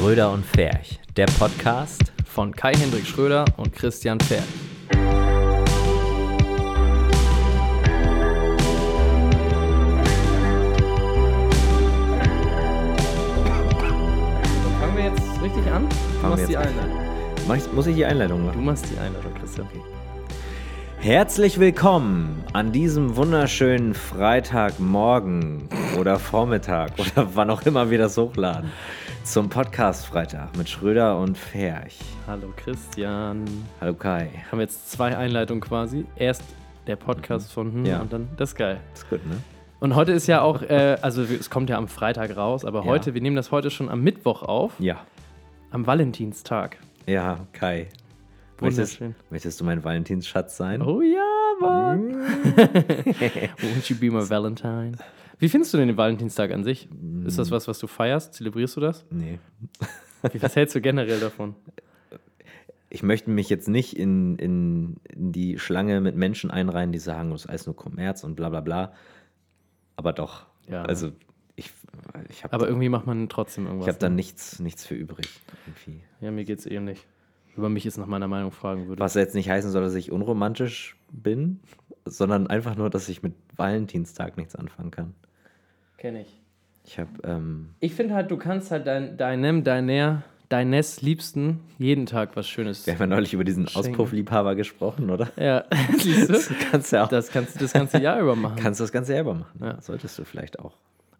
Schröder und Ferch, der Podcast. von Kai-Hendrik Schröder und Christian Pferd. Fangen wir jetzt richtig an? Du machst die Einleitung. Muss ich die Einleitung Du machen? machst die Einleitung, Christian. Herzlich willkommen an diesem wunderschönen Freitagmorgen oder Vormittag oder wann auch immer wir das hochladen zum Podcast Freitag mit Schröder und Ferch. Hallo Christian. Hallo Kai. Haben wir jetzt zwei Einleitungen quasi. Erst der Podcast von hm Ja. und dann das ist geil. Ist gut, ne? Und heute ist ja auch, äh, also es kommt ja am Freitag raus, aber Ja. heute, wir nehmen das heute schon am Mittwoch auf, Ja. am Valentinstag. Ja, Kai. Möchtest, möchtest du mein Valentinsschatz sein? Oh ja, Mann. Won't you be my Valentine? Wie findest du denn den Valentinstag an sich? Ist das was, was du feierst? Zelebrierst du das? Nee. Wie, was hältst du generell davon? Ich möchte mich jetzt nicht in, in, in die Schlange mit Menschen einreihen, die sagen, das ist alles nur Kommerz und bla bla bla. Aber doch. Ja. Also ich, ich habe Aber irgendwie macht man trotzdem irgendwas. ich hab da ne? nichts, nichts für übrig. Irgendwie. Ja, mir geht's ähnlich. Über mich ist nach meiner Meinung fragen würde. Was jetzt nicht heißen soll, dass ich unromantisch bin, sondern einfach nur, dass ich mit Valentinstag nichts anfangen kann. Kenn ich. Ich habe, ähm, Ich finde halt, du kannst halt dein, deinem, deiner, deines Liebsten jeden Tag was Schönes. wir haben ja neulich über diesen. Auspuffliebhaber gesprochen, oder? Ja, siehst du? kannst ja auch, Das kannst du das ganze Jahr über machen. kannst du das Ganze selber machen. Ja. Solltest du vielleicht auch.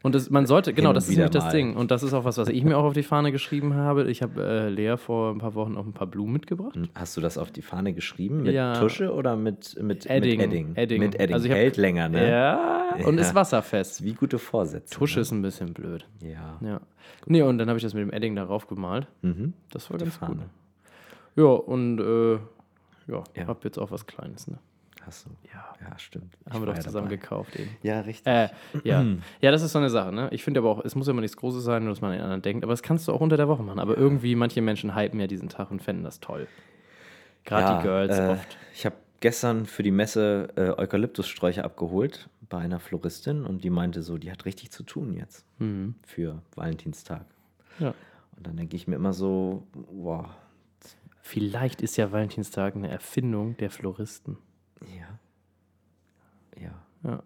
Und das, man sollte, genau, das ist nämlich das. Ding. Und das ist auch was, was ich mir auch auf die Fahne geschrieben habe. Ich habe äh, Lea vor ein paar Wochen auch ein paar Blumen mitgebracht. Hast du das auf die Fahne geschrieben? Mit Ja. Tusche oder mit, mit Edding. Mit Edding. Edding. Mit Edding. Also ich hab- Hält länger, ne? Ja, und ist wasserfest. Wie gute Vorsätze. Tusche ist ein bisschen blöd. Ne? Ja. Ja. Nee, und dann habe ich das mit dem Edding darauf gemalt. Mhm. Das war Die ganz gut. Fahne. Ja, und äh, ja, Ja. hab jetzt auch was Kleines. Ne? Hast du. Ja. Ja, stimmt. Ich Haben wir doch zusammen dabei. gekauft eben. Ja, richtig. Äh, ja. ja, das ist so eine Sache, ne? Ich finde aber auch, es muss ja immer nichts Großes sein, nur dass man an den anderen denkt, aber das kannst du auch unter der Woche machen. Aber irgendwie, manche Menschen hypen ja diesen Tag und fänden das toll. Gerade Ja, die Girls äh, oft. Ich habe gestern für die Messe äh, Eukalyptussträucher abgeholt bei einer Floristin und die meinte so, die hat richtig zu tun jetzt Mhm. für Valentinstag. Ja. Und dann denke ich mir immer so, wow, Vielleicht ist ja Valentinstag eine Erfindung der Floristen. ja. Ja. Ja. War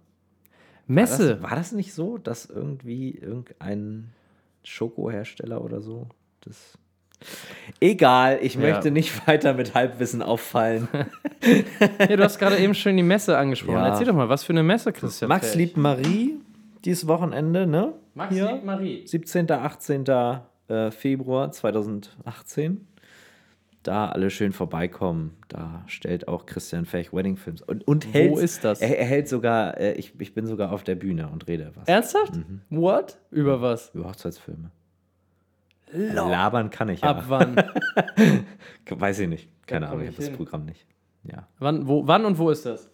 Messe. das, war das nicht so, dass irgendwie irgendein Schokohersteller oder so das. Egal, ich Ja. möchte nicht weiter mit Halbwissen auffallen. Ja, du hast gerade eben schon die Messe angesprochen. Ja. Erzähl doch mal, was für eine Messe, Christian? Max Feld? liebt Marie dieses Wochenende, ne? Max Hier. liebt Marie. 17. 18. äh, Februar 2018. Da alle schön vorbeikommen. Da stellt auch Christian Fech Wedding Films. Und, und hält, Wo ist das? Er, er hält sogar, äh, ich, ich bin sogar auf der Bühne und rede was. Ernsthaft? Mhm. What? Über was? Über Hochzeitsfilme. Labern kann ich ja. Ab wann? Weiß ich nicht. Keine Ahnung, ich habe das. Programm nicht. Ja. wann, wo, wann und wo ist das?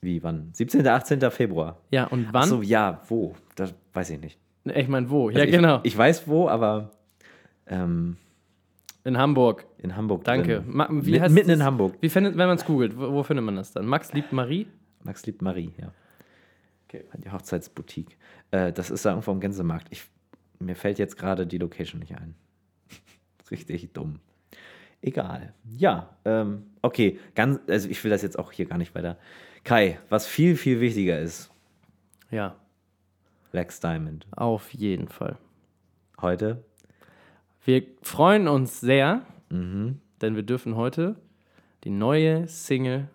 Wie, wann? 17. 18. Februar. Ja, und wann? Ach so, ja, wo? Das weiß ich nicht. Ich meine, wo? Ja, Also genau. Ich weiß wo, aber ähm, in Hamburg. in Hamburg. Danke. Ma, wie heißt mitten das? in Hamburg. Wie findet, wenn man es googelt, wo, wo findet man das dann? Max liebt Marie? Max liebt Marie, ja. Okay. Die Hochzeitsboutique. Äh, das ist da irgendwo am Gänsemarkt. Ich, mir fällt jetzt gerade die Location nicht ein. Richtig dumm. Egal. Ja, ähm, okay. Ganz, also ich will das jetzt auch hier gar nicht weiter. Kai, was viel, viel wichtiger ist, Ja, Lex Diamond. auf jeden Fall. Heute. Wir freuen uns sehr, Mhm. denn wir dürfen heute die neue Single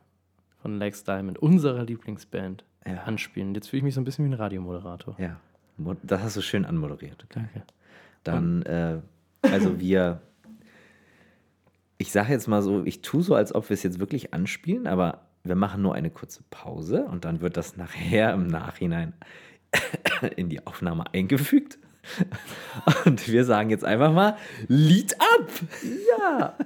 von Lex Diamond, unserer Lieblingsband, Ja. anspielen. Jetzt fühle ich mich so ein bisschen wie ein Radiomoderator. Ja. Das hast du schön anmoderiert. Danke. Dann, äh, also wir, ich sage jetzt mal so, ich tue so, als ob wir es jetzt wirklich anspielen, aber wir machen nur eine kurze Pause und dann wird das nachher im Nachhinein in die Aufnahme eingefügt. Und wir sagen jetzt einfach mal, Lied ab! Ja.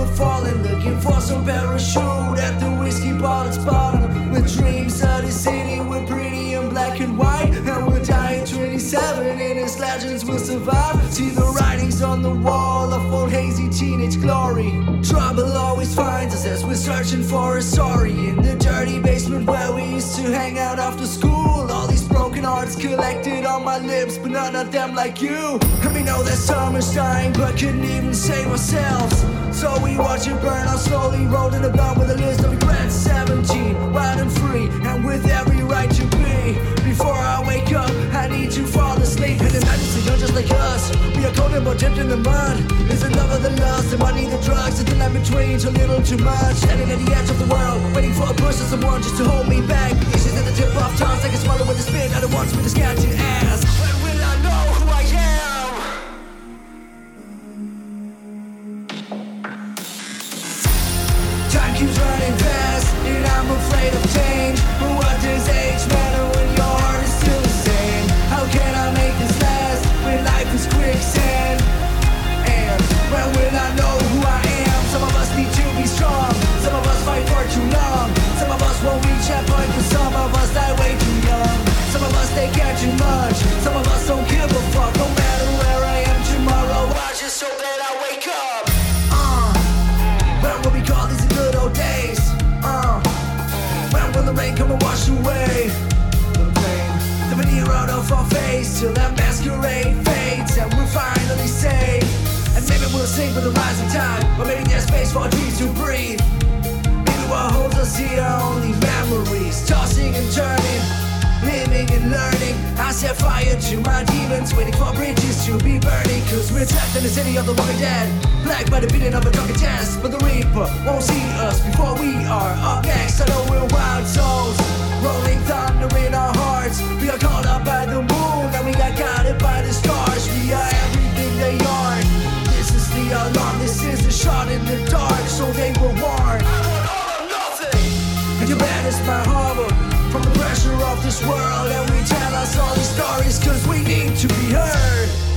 We're falling. Looking for some parachute at the whiskey bottle's bottom. With dreams of the city, we're pretty and black and white. And we're dying 27 and his legends will survive. See the writings on the wall of old hazy teenage glory. Trouble always finds us as we're searching for a story in the dirty basement where we used to hang out after school. Broken hearts collected on my lips, but none of them like you. And we know that summer's dying, but couldn't even save ourselves. So we watch it burn out slowly, rolling the blunt with a list of regrets. 17, wild and free, and with every right to be. Before I wake up, I need to fall asleep. And imagine you're just like us. We are and more dipped in the mud. Is it love or the lust, the money, the drugs, and the line between? Too little, too much. Standing at the edge of the world, waiting for a push or someone just to hold me back. Issues at the tip of tongues, I can swallow with a spit. I don't want to scout your ass. When will I know who I am? Time keeps running fast, and I'm afraid of change. But what does age matter come and wash away the pain? The veneer of our face till that masquerade fades and we're finally safe. And maybe we'll sing with the rising tide, or maybe there's space for our dreams to breathe. Maybe what holds us here are only memories, tossing and turning. Living and learning, I set fire to my demons, waiting for bridges to be burning. Cause we're trapped in the city of the walking dead, black by the beating of a drunken test. But the Reaper won't see us before we are up next. I know we're wild souls, rolling thunder in our hearts. We are caught up by the moon, and we got guided by the stars. We are everything they aren't. This is the alarm, this is the shot in the dark, so they were warned. I want all or nothing. And you banish my harbor from the pressure of this world. And we tell us all these stories cause we need to be heard.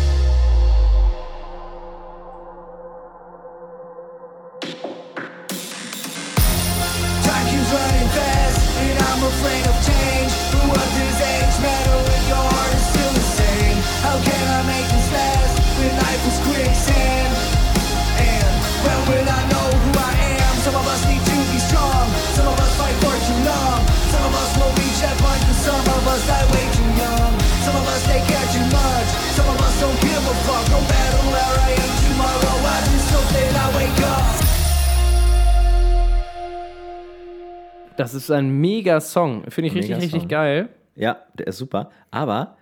Some of us die way too young. Some of us they care too much. Some of us don't give a fuck. No matter where I am tomorrow, I just hope that I wake up. Das ist ein mega Song. Finde ich richtig, richtig geil. Ja, der ist super. Aber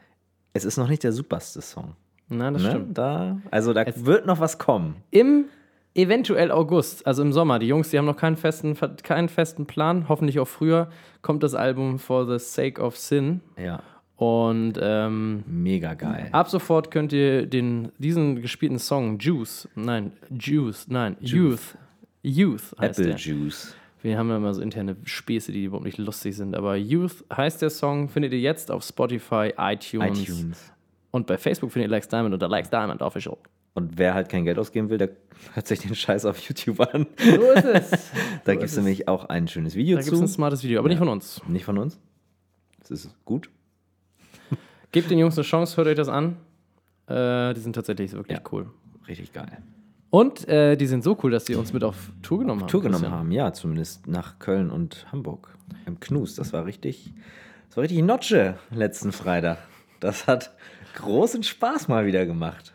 es ist noch nicht der superste Song. Na, das Ne? stimmt. Da, also da wird noch was kommen. Im eventuell August, also im Sommer, die Jungs, die haben noch keinen festen, keinen festen Plan, hoffentlich auch früher, kommt das Album For the Sake of Sin. Ja, Und ähm, mega geil. ab sofort könnt ihr den, diesen gespielten Song Juice, nein, Juice, nein, Youth, Youth heißt Apple der. Juice. Wir haben ja immer so interne Späße, die überhaupt nicht lustig sind. Aber Youth heißt der Song, findet ihr jetzt auf Spotify, iTunes, iTunes. und bei Facebook findet ihr Likes Diamond unter Likes Diamond Official. Und wer halt kein Geld ausgeben will, der hört sich den Scheiß auf YouTube an. So ist es. Da gibt es nämlich auch ein schönes Video Da gibt es zu. ein smartes Video, aber nicht von uns. Nicht von uns. Das ist gut. Gebt den Jungs eine Chance, hört euch das an. Äh, die sind tatsächlich wirklich Ja. cool. Richtig geil. Und äh, die sind so cool, dass sie uns mit auf Tour genommen haben. Tour genommen Christian. haben, ja, zumindest nach Köln und Hamburg. Im Knus. Das war richtig, das war richtig Notsche letzten Freitag. Das hat großen Spaß mal wieder gemacht.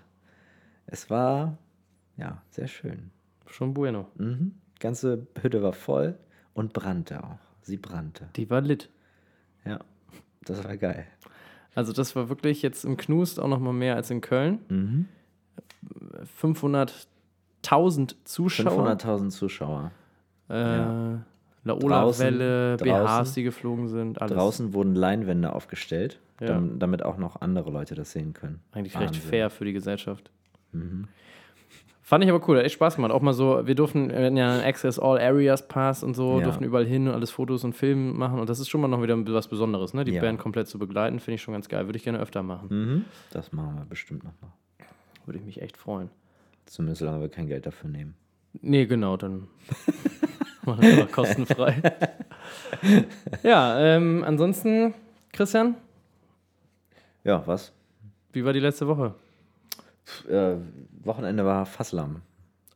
Es war, ja, sehr schön. Schon bueno. Mhm. Die ganze Hütte war voll und brannte auch. Sie brannte. Die war lit. Ja, das war geil. Also das war wirklich jetzt im Knust auch noch mal mehr als in Köln. Mhm. 500.000 Zuschauer. 500.000 Zuschauer. Äh, Ja. Laola-Welle, BHs, die geflogen sind, alles. Draußen wurden Leinwände aufgestellt, Ja. dam- damit auch noch andere Leute das sehen können. Eigentlich recht Wahnsinn. fair für die Gesellschaft. Mhm. Fand ich aber cool, hat echt Spaß gemacht. Auch mal so, wir durften, wir hatten ja einen Access All Areas Pass und so, Ja. durften überall hin und alles Fotos und Filmen machen. Und das ist schon mal noch wieder was Besonderes, ne? Die Ja. Band komplett zu begleiten, finde ich schon ganz geil. Würde ich gerne öfter machen. Mhm. Das machen wir bestimmt nochmal. Würde ich mich echt freuen. Zumindest solange wir kein Geld dafür nehmen. Nee, genau, dann machen wir einfach kostenfrei. ja, ähm, ansonsten, Christian, Ja, was? Wie war die letzte Woche? Äh, Wochenende war Fasslam.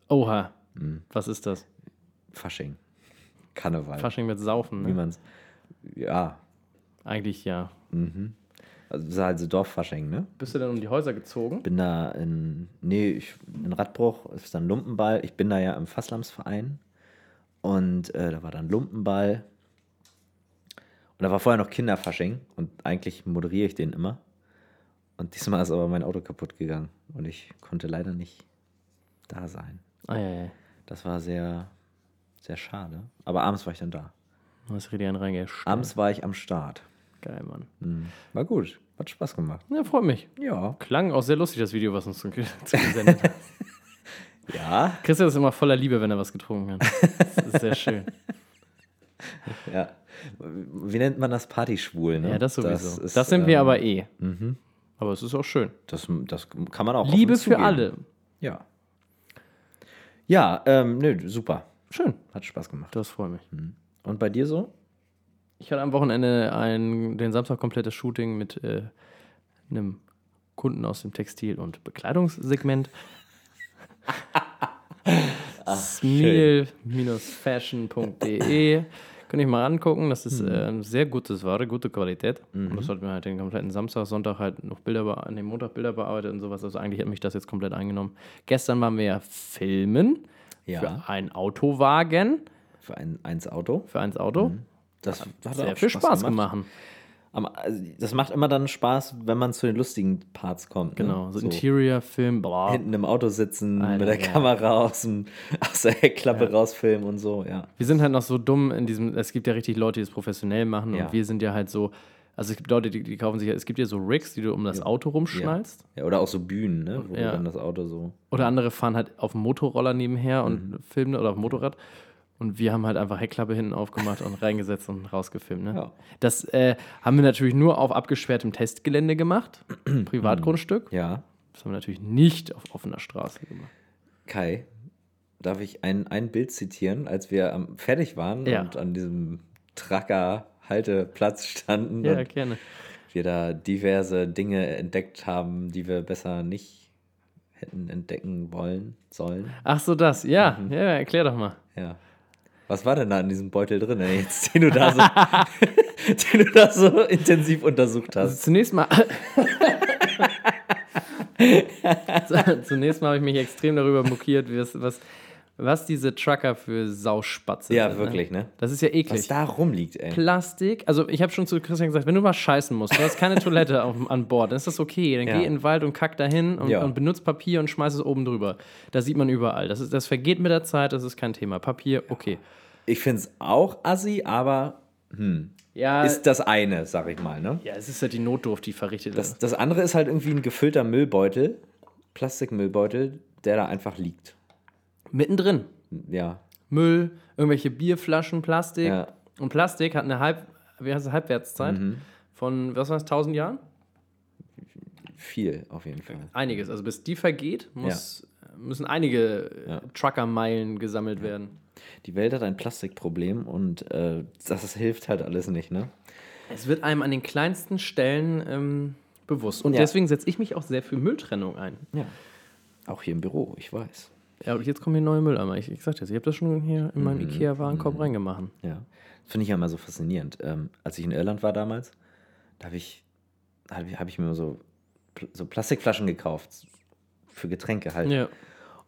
Oha. Mhm. Was ist das? Fasching. Karneval. Fasching mit Saufen, Wie ne? man's. Ja. Eigentlich ja. Also, das ist halt so Dorffasching, ne? Bist du denn um die Häuser gezogen? Bin da in. Nee, ich, in Radbruch ist dann Lumpenball. Ich bin da ja im Fasslamsverein. Und äh, da war dann Lumpenball. Und da war vorher noch Kinderfasching. Und eigentlich moderiere ich den immer. Und diesmal ist aber mein Auto kaputt gegangen. Und ich konnte leider nicht da sein. Ah, ja, ja. Das war sehr, sehr schade. Aber abends war ich dann da. Du hast richtig einen reingestellt. Abends war ich am Start. Geil, Mann. Mhm. War gut. Hat Spaß gemacht. Ja, freut mich. Ja. Klang auch sehr lustig, das Video, was uns zu- zugesendet hat. Ja. Christian ist immer voller Liebe, wenn er was getrunken hat. Das ist sehr schön. Ja. Wie nennt man das Partyschwul? Ne? Ja, das sowieso. Das, ist, sind wir ähm, aber eh. Aber es ist auch schön. Das, das kann man auch. Liebe für alle. Ja. Ja, ähm, nö, super. Schön. Hat Spaß gemacht. Das freut mich. Und bei dir so? Ich hatte am Wochenende ein, den Samstag komplettes Shooting mit äh, einem Kunden aus dem Textil- und Bekleidungssegment. Smil-fashion.de Könnt ihr mal angucken, das ist äh, sehr gutes Ware, gute Qualität. Und das hat mir halt den kompletten Samstag, Sonntag halt noch Bilder, an dem Montag Bilder bearbeitet und sowas. Also eigentlich hat mich das jetzt komplett eingenommen. Gestern waren wir ja filmen Ja. für ein Autowagen, Für ein eins Auto? für eins Auto. Das hat Sehr auch viel Spaß gemacht. Am- also, das macht immer dann Spaß, wenn man zu den lustigen Parts kommt. Genau, Ne? so, Interior-Film, bla. Hinten im Auto sitzen, Alter, mit der ja. Kamera aus, dem, aus der Heckklappe rausfilmen und so, ja. Wir sind halt noch so dumm in diesem, es gibt ja richtig Leute, die das professionell machen Ja. und wir sind ja halt so, also es gibt Leute, die, die kaufen sich, es gibt ja so Rigs, die du um das Auto rumschnallst ja. Oder auch so Bühnen, ne? wo Ja. du dann das Auto so. oder andere fahren halt auf dem Motorroller nebenher und Mhm. filmen oder auf dem Motorrad und wir haben halt einfach Heckklappe hinten aufgemacht und reingesetzt und rausgefilmt. Ne? Ja. Das äh, haben wir natürlich nur auf abgesperrtem Testgelände gemacht, Privatgrundstück. Ja. Das haben wir natürlich nicht auf offener Straße gemacht. Kai, darf ich ein, ein Bild zitieren, als wir am, fertig waren Ja. und an diesem Tracker-Halteplatz standen Ja, gerne. wir da diverse Dinge entdeckt haben, die wir besser nicht hätten entdecken wollen, sollen. Ach so, das, ja, Mhm. ja, erklär doch mal. Ja. Was war denn da in diesem Beutel drin, jetzt, den du da so, den du da so intensiv untersucht Also hast? zunächst mal. zunächst mal habe ich mich extrem darüber mokiert, wie das, was, was diese Trucker für Sauspatze Ja, sind. wirklich, ne? Das ist ja eklig. Was da rumliegt, ey. Plastik, also ich habe schon zu Christian gesagt, wenn du mal scheißen musst, du hast keine Toilette auf, an Bord, dann ist das okay. Dann Ja. geh in den Wald und kack dahin und, Ja. und benutzt Papier und schmeiß es oben drüber. Das sieht man überall. Das, ist, das vergeht mit der Zeit, das ist kein Thema. Papier, okay. Ich finde es auch assi, aber Ja, ist das eine, sag ich mal, ne? ja, es ist halt die Notdurft, die verrichtet Das, wird. das andere ist halt irgendwie ein gefüllter Müllbeutel, Plastikmüllbeutel, der da einfach liegt. Mittendrin. Ja. Müll, irgendwelche Bierflaschen, Plastik. Ja. Und Plastik hat eine Halb, wie heißt es, Halbwertszeit von, was war das, 1000 Jahren? Viel, auf jeden Fall. Einiges. Also bis die vergeht, muss, müssen einige äh, Truckermeilen gesammelt werden. Die Welt hat ein Plastikproblem und äh, das hilft halt alles nicht, ne? Es wird einem an den kleinsten Stellen ähm, bewusst. Und Ja. deswegen setze ich mich auch sehr für Mülltrennung ein. Ja. Auch hier im Büro, ich weiß. Ja, und jetzt kommen hier neue Mülleimer. Ich, ich sag das, ich habe das schon hier in meinem Ikea-Warenkorb reingemacht. Ja. Das finde ich ja immer so faszinierend. Ähm, als ich in Irland war damals, da habe ich, hab ich, hab ich mir so, so Plastikflaschen gekauft. Für Getränke halt. Ja.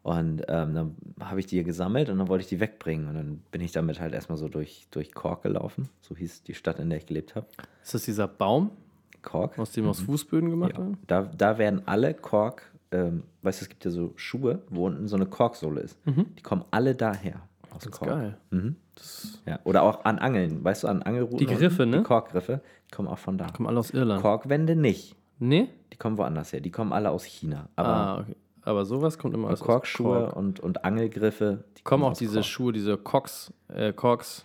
Und ähm, dann habe ich die gesammelt und dann wollte ich die wegbringen. Und dann bin ich damit halt erstmal so durch, durch Cork gelaufen. So hieß die Stadt, in der ich gelebt habe. Ist das dieser Baum, Cork. aus dem aus Fußböden gemacht Ja. wird? Da, da werden alle Kork, ähm, weißt du, es gibt ja so Schuhe, wo unten so eine Korksohle ist. Die kommen alle daher. Aus Mhm. Das ist Kork. geil. Mhm. Ja. Oder auch an Angeln, weißt du, an Angelruten. Die Griffe, ne? Die Korkgriffe, die kommen auch von da. Kommen alle aus Irland. Korkwände nicht. Nee? Die kommen woanders her. Die kommen alle aus China. Aber Ah, okay. Aber sowas kommt immer aus Korkschuhe Kork. und, und Angelgriffe, die Kommen auch aus diese Kork. Schuhe, diese Cox, äh, Cox.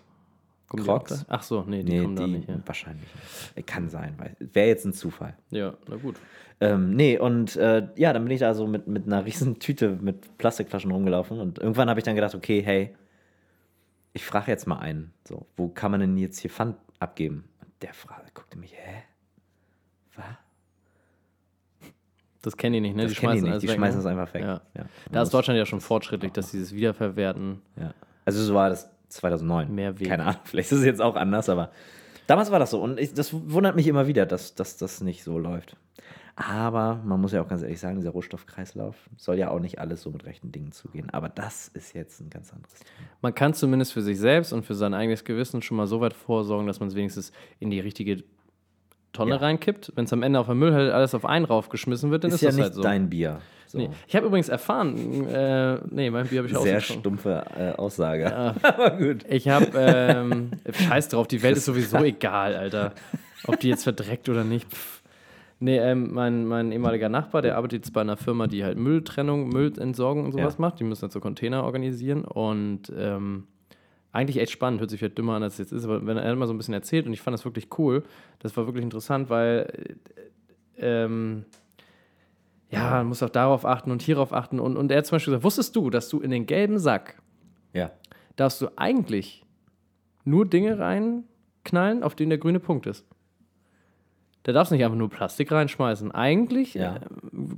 Kommen die Crocs? Ach so, nee, die Nee, kommen die da nicht. Ja. wahrscheinlich nicht. Kann sein, weil wäre jetzt ein Zufall. ja, na gut. Ähm, nee, und äh, ja, dann bin ich da so mit, mit einer riesen Tüte mit Plastikflaschen rumgelaufen und irgendwann habe ich dann gedacht, okay, hey, ich frage jetzt mal einen, so, wo kann man denn jetzt hier Pfand abgeben? Und der Frage guckte mich, hä? Was? Das kennen die nicht, ne? Das kennen die nicht, die schmeißen das einfach weg. Ja. Ja. Da ist Deutschland ja schon fortschrittlich, dass dieses Wiederverwerten. Ja. Also so war das 2009. Mehr Wege. Keine Ahnung, vielleicht ist es jetzt auch anders, aber damals war das so. Und ich, das wundert mich immer wieder, dass, dass das nicht so läuft. Aber man muss ja auch ganz ehrlich sagen, dieser Rohstoffkreislauf soll ja auch nicht alles so mit rechten Dingen zugehen. Aber das ist jetzt ein ganz anderes Thema. Man kann zumindest für sich selbst und für sein eigenes Gewissen schon mal so weit vorsorgen, dass man es wenigstens in die richtige Tonne Ja. reinkippt. Wenn es am Ende auf der Müllhalde alles auf einen raufgeschmissen wird, dann ist, Ist ja das nicht halt so. dein Bier. So. Nee. Ich habe übrigens erfahren, äh, nee, mein Bier habe ich auch Sehr stumpfe äh, Aussage. Aber gut. Ich habe, ähm, scheiß drauf, die Welt ist sowieso egal, Alter. Ob die jetzt verdreckt oder nicht. Pff. Nee, ähm, mein, mein ehemaliger Nachbar, der arbeitet jetzt bei einer Firma, die halt Mülltrennung, Müllentsorgung und sowas Ja. macht. Die müssen halt so Container organisieren und ähm, eigentlich echt spannend, hört sich vielleicht dümmer an, als es jetzt ist, aber wenn er immer so ein bisschen erzählt und ich fand das wirklich cool, das war wirklich interessant, weil äh, ähm, ja, man muss auch darauf achten und hierauf achten und, und er hat zum Beispiel gesagt, wusstest du, dass du in den gelben Sack Ja. darfst du eigentlich nur Dinge reinknallen, auf denen der grüne Punkt ist. Da darfst du nicht einfach nur Plastik reinschmeißen. Eigentlich Ja. äh,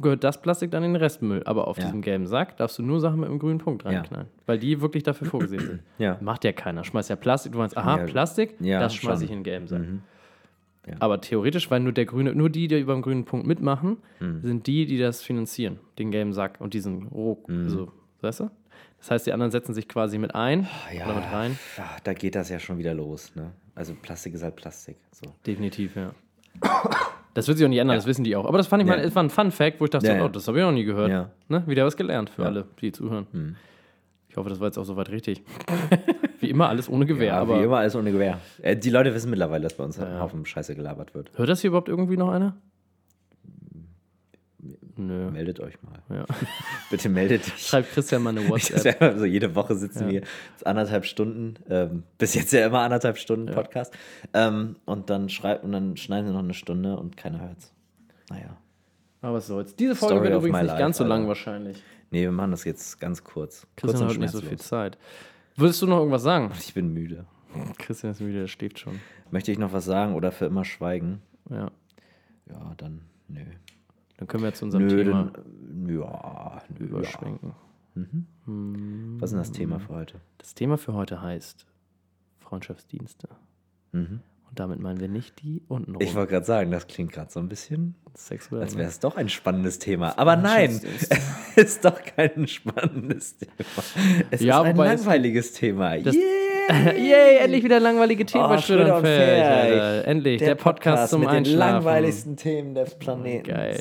gehört das Plastik dann in den Restmüll. Aber auf Ja. diesem gelben Sack darfst du nur Sachen mit einem grünen Punkt reinknallen. Weil die wirklich dafür vorgesehen sind. Ja. Macht ja keiner. Schmeißt ja Plastik. Du meinst, aha, Ja. Plastik, Ja, das schmeiße ich in den gelben Sack. Mhm. Ja. Aber theoretisch, weil nur der grüne, nur die, die über den grünen Punkt mitmachen, Mhm. sind die, die das finanzieren. Den gelben Sack und diesen Roh. Mhm. Also, weißt du? Das heißt, die anderen setzen sich quasi mit ein Ja, oder mit rein. ja, da geht das ja schon wieder los. Ne? Also Plastik ist halt Plastik. So. Definitiv, ja. Das wird sich auch nicht ändern, das wissen die auch. Aber das fand ich Ja. mal, es war ein Fun-Fact, wo ich dachte, Ja, ja. oh, das habe ich noch nie gehört. Ja. Ne? Wieder was gelernt für Ja. alle, die zuhören. Hm. Ich hoffe, das war jetzt auch soweit richtig. wie immer, alles ohne Gewehr. Ja, aber wie immer alles ohne Gewehr. Äh, die Leute wissen mittlerweile, dass bei uns ein ja. Haufen Scheiße gelabert wird. hört das hier überhaupt irgendwie noch einer? Nö. Meldet euch mal. Ja. Bitte meldet dich. Schreibt Christian mal eine WhatsApp. ja immer so jede Woche sitzen Ja. wir anderthalb Stunden, ähm, bis jetzt ja immer anderthalb Stunden Ja. Podcast. Ähm, und dann schreibt und dann schneiden sie noch eine Stunde und keiner hört's. Naja. Aber was soll's. Diese Folge Story wird übrigens nicht life, ganz so lang Alter. wahrscheinlich. Nee, wir machen das jetzt ganz kurz. kurz Christian und hat nicht so viel. Zeit. Würdest du noch irgendwas sagen? Ich bin müde. Christian ist müde, der schläft schon. Möchte ich noch was sagen oder für immer schweigen? Ja. Ja, dann nö. Dann können wir zu unserem Nö, Thema dann, ja, nö, ja. überschwenken. Was ist denn das Thema für heute? Das Thema für heute heißt Freundschaftsdienste. Mhm. Und damit meinen wir nicht die untenrum. Ich wollte gerade sagen, das klingt gerade so ein bisschen, Sexuell. als wäre es doch ein spannendes Thema. Aber nein, Freundschaftsdienste. ist doch kein spannendes Thema. Es Ja, ist ein es- langweiliges Thema. Das- Yeah! Yay, endlich wieder langweilige Themen Oh, bei Schröder Schröder und. Alter. Endlich, der, Podcast, zum mit den Einschlafen. langweiligsten Themen des Planeten. Geil.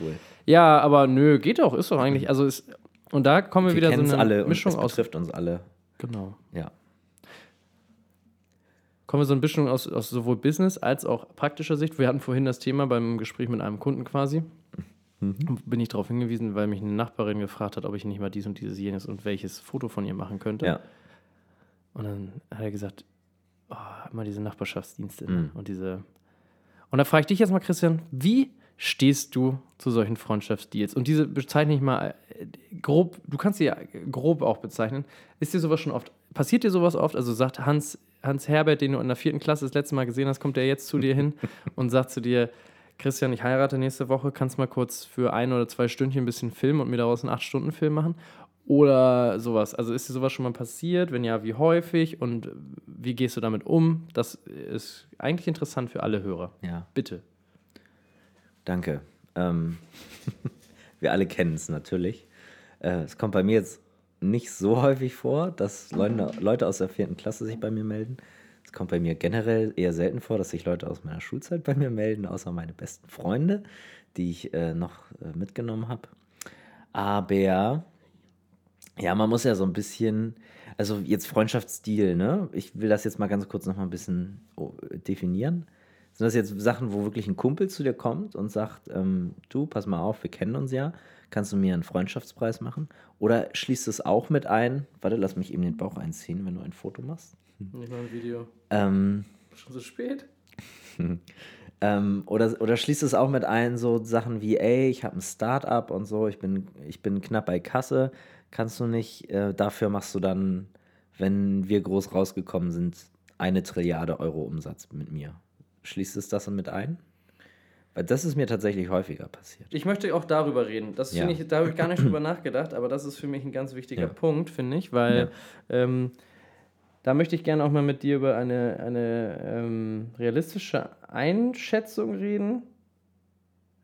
Cool. Ja, aber nö, geht doch, ist doch eigentlich. Also ist, und da kommen wir, Wir wieder so eine alle Mischung und es aus. betrifft uns alle. Genau. Ja. Kommen wir so eine Mischung aus, aus sowohl Business als auch praktischer Sicht. Wir hatten vorhin das Thema beim Gespräch mit einem Kunden quasi. Mhm. Bin ich darauf hingewiesen, weil mich eine Nachbarin gefragt hat, ob ich nicht mal dies und dieses jenes und welches Foto von ihr machen könnte. Ja. Und dann hat er gesagt, oh, immer diese Nachbarschaftsdienste Mhm. und diese. Und da frage ich dich jetzt mal, Christian, wie stehst du zu solchen Freundschaftsdeals? Und diese bezeichne ich mal äh, grob, du kannst sie ja grob auch bezeichnen. Ist dir sowas schon oft, passiert dir sowas oft? Also sagt Hans, Hans Herbert, den du in der vierten Klasse das letzte Mal gesehen hast, kommt der jetzt zu dir hin und sagt zu dir, Christian, ich heirate nächste Woche, kannst mal kurz für ein oder zwei Stündchen ein bisschen filmen und mir daraus einen Acht-Stunden-Film machen? Oder sowas. Also ist dir sowas schon mal passiert? Wenn ja, wie häufig? Und wie gehst du damit um? Das ist eigentlich interessant für alle Hörer. Ja. Bitte. Danke. Ähm, wir alle kennen es natürlich. Äh, es kommt bei mir jetzt nicht so häufig vor, dass Leute, Leute aus der vierten Klasse sich bei mir melden. Es kommt bei mir generell eher selten vor, dass sich Leute aus meiner Schulzeit bei mir melden, außer meine besten Freunde, die ich äh, noch äh, mitgenommen habe. Aber ja, man muss ja so ein bisschen, also jetzt Freundschaftsstil, ne? Ich will das jetzt mal ganz kurz noch mal ein bisschen oh, definieren. Sind das jetzt Sachen, wo wirklich ein Kumpel zu dir kommt und sagt, ähm, du, pass mal auf, wir kennen uns ja, kannst du mir einen Freundschaftspreis machen? Oder schließt es auch mit ein, warte, lass mich eben den Bauch einziehen, wenn du ein Foto machst. Nicht mal ein Video. Ähm, Schon so spät? Ähm, oder, oder schließt es auch mit ein, so Sachen wie, ey, ich habe ein Start-up und so, ich bin, ich bin knapp bei Kasse, kannst du nicht, äh, dafür machst du dann, wenn wir groß rausgekommen sind, eine Trilliarde Euro Umsatz mit mir. Schließt es das dann mit ein? Weil das ist mir tatsächlich häufiger passiert. Ich möchte auch darüber reden. Das Ja. ich, da habe ich gar nicht drüber nachgedacht, aber das ist für mich ein ganz wichtiger Ja. Punkt, finde ich, weil ähm, da möchte ich gerne auch mal mit dir über eine, eine ähm, realistische Einschätzung reden.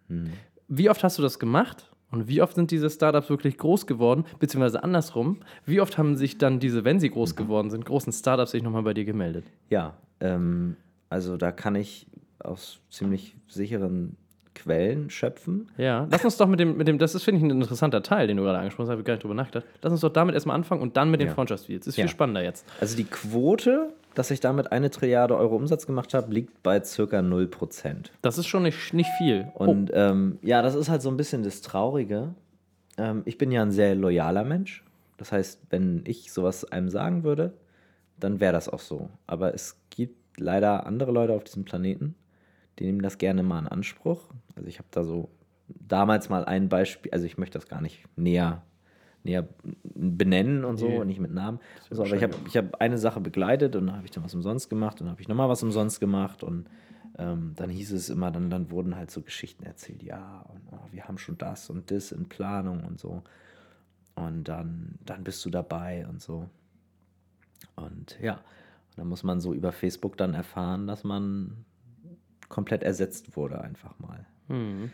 Hm. Wie oft hast du das gemacht? Und wie oft sind diese Startups wirklich groß geworden? Beziehungsweise andersrum, wie oft haben sich dann diese, wenn sie Mhm. groß geworden sind, großen Startups sich nochmal bei dir gemeldet? Ja, ähm, also da kann ich aus ziemlich sicheren Quellen schöpfen. Ja, lass uns doch mit dem, mit dem das ist, finde ich, ein interessanter Teil, den du gerade angesprochen hast, habe ich gar nicht drüber nachgedacht. Lass uns doch damit erstmal anfangen und dann mit den Ja. Freundschaftsdeals. Ist Ja. viel spannender jetzt. Also die Quote, dass ich damit eine Trilliarde Euro Umsatz gemacht habe, liegt bei circa 0%. Das ist schon nicht, nicht viel. Und ähm, ja, das ist halt so ein bisschen das Traurige. Ähm, ich bin ja ein sehr loyaler Mensch. Das heißt, wenn ich sowas einem sagen würde, dann wäre das auch so. Aber es leider andere Leute auf diesem Planeten, die nehmen das gerne mal in Anspruch. Also ich habe da so damals mal ein Beispiel, also ich möchte das gar nicht näher, näher benennen und so, Nee. nicht mit Namen. So, aber ich habe ich hab eine Sache begleitet und dann habe ich dann was umsonst gemacht und dann habe ich nochmal was umsonst gemacht und ähm, dann hieß es immer, dann, dann wurden halt so Geschichten erzählt, ja, und oh, wir haben schon das und das in Planung und so. Und dann, dann bist du dabei und so. Und ja, dann muss man so über Facebook dann erfahren, dass man komplett ersetzt wurde einfach mal. Mhm.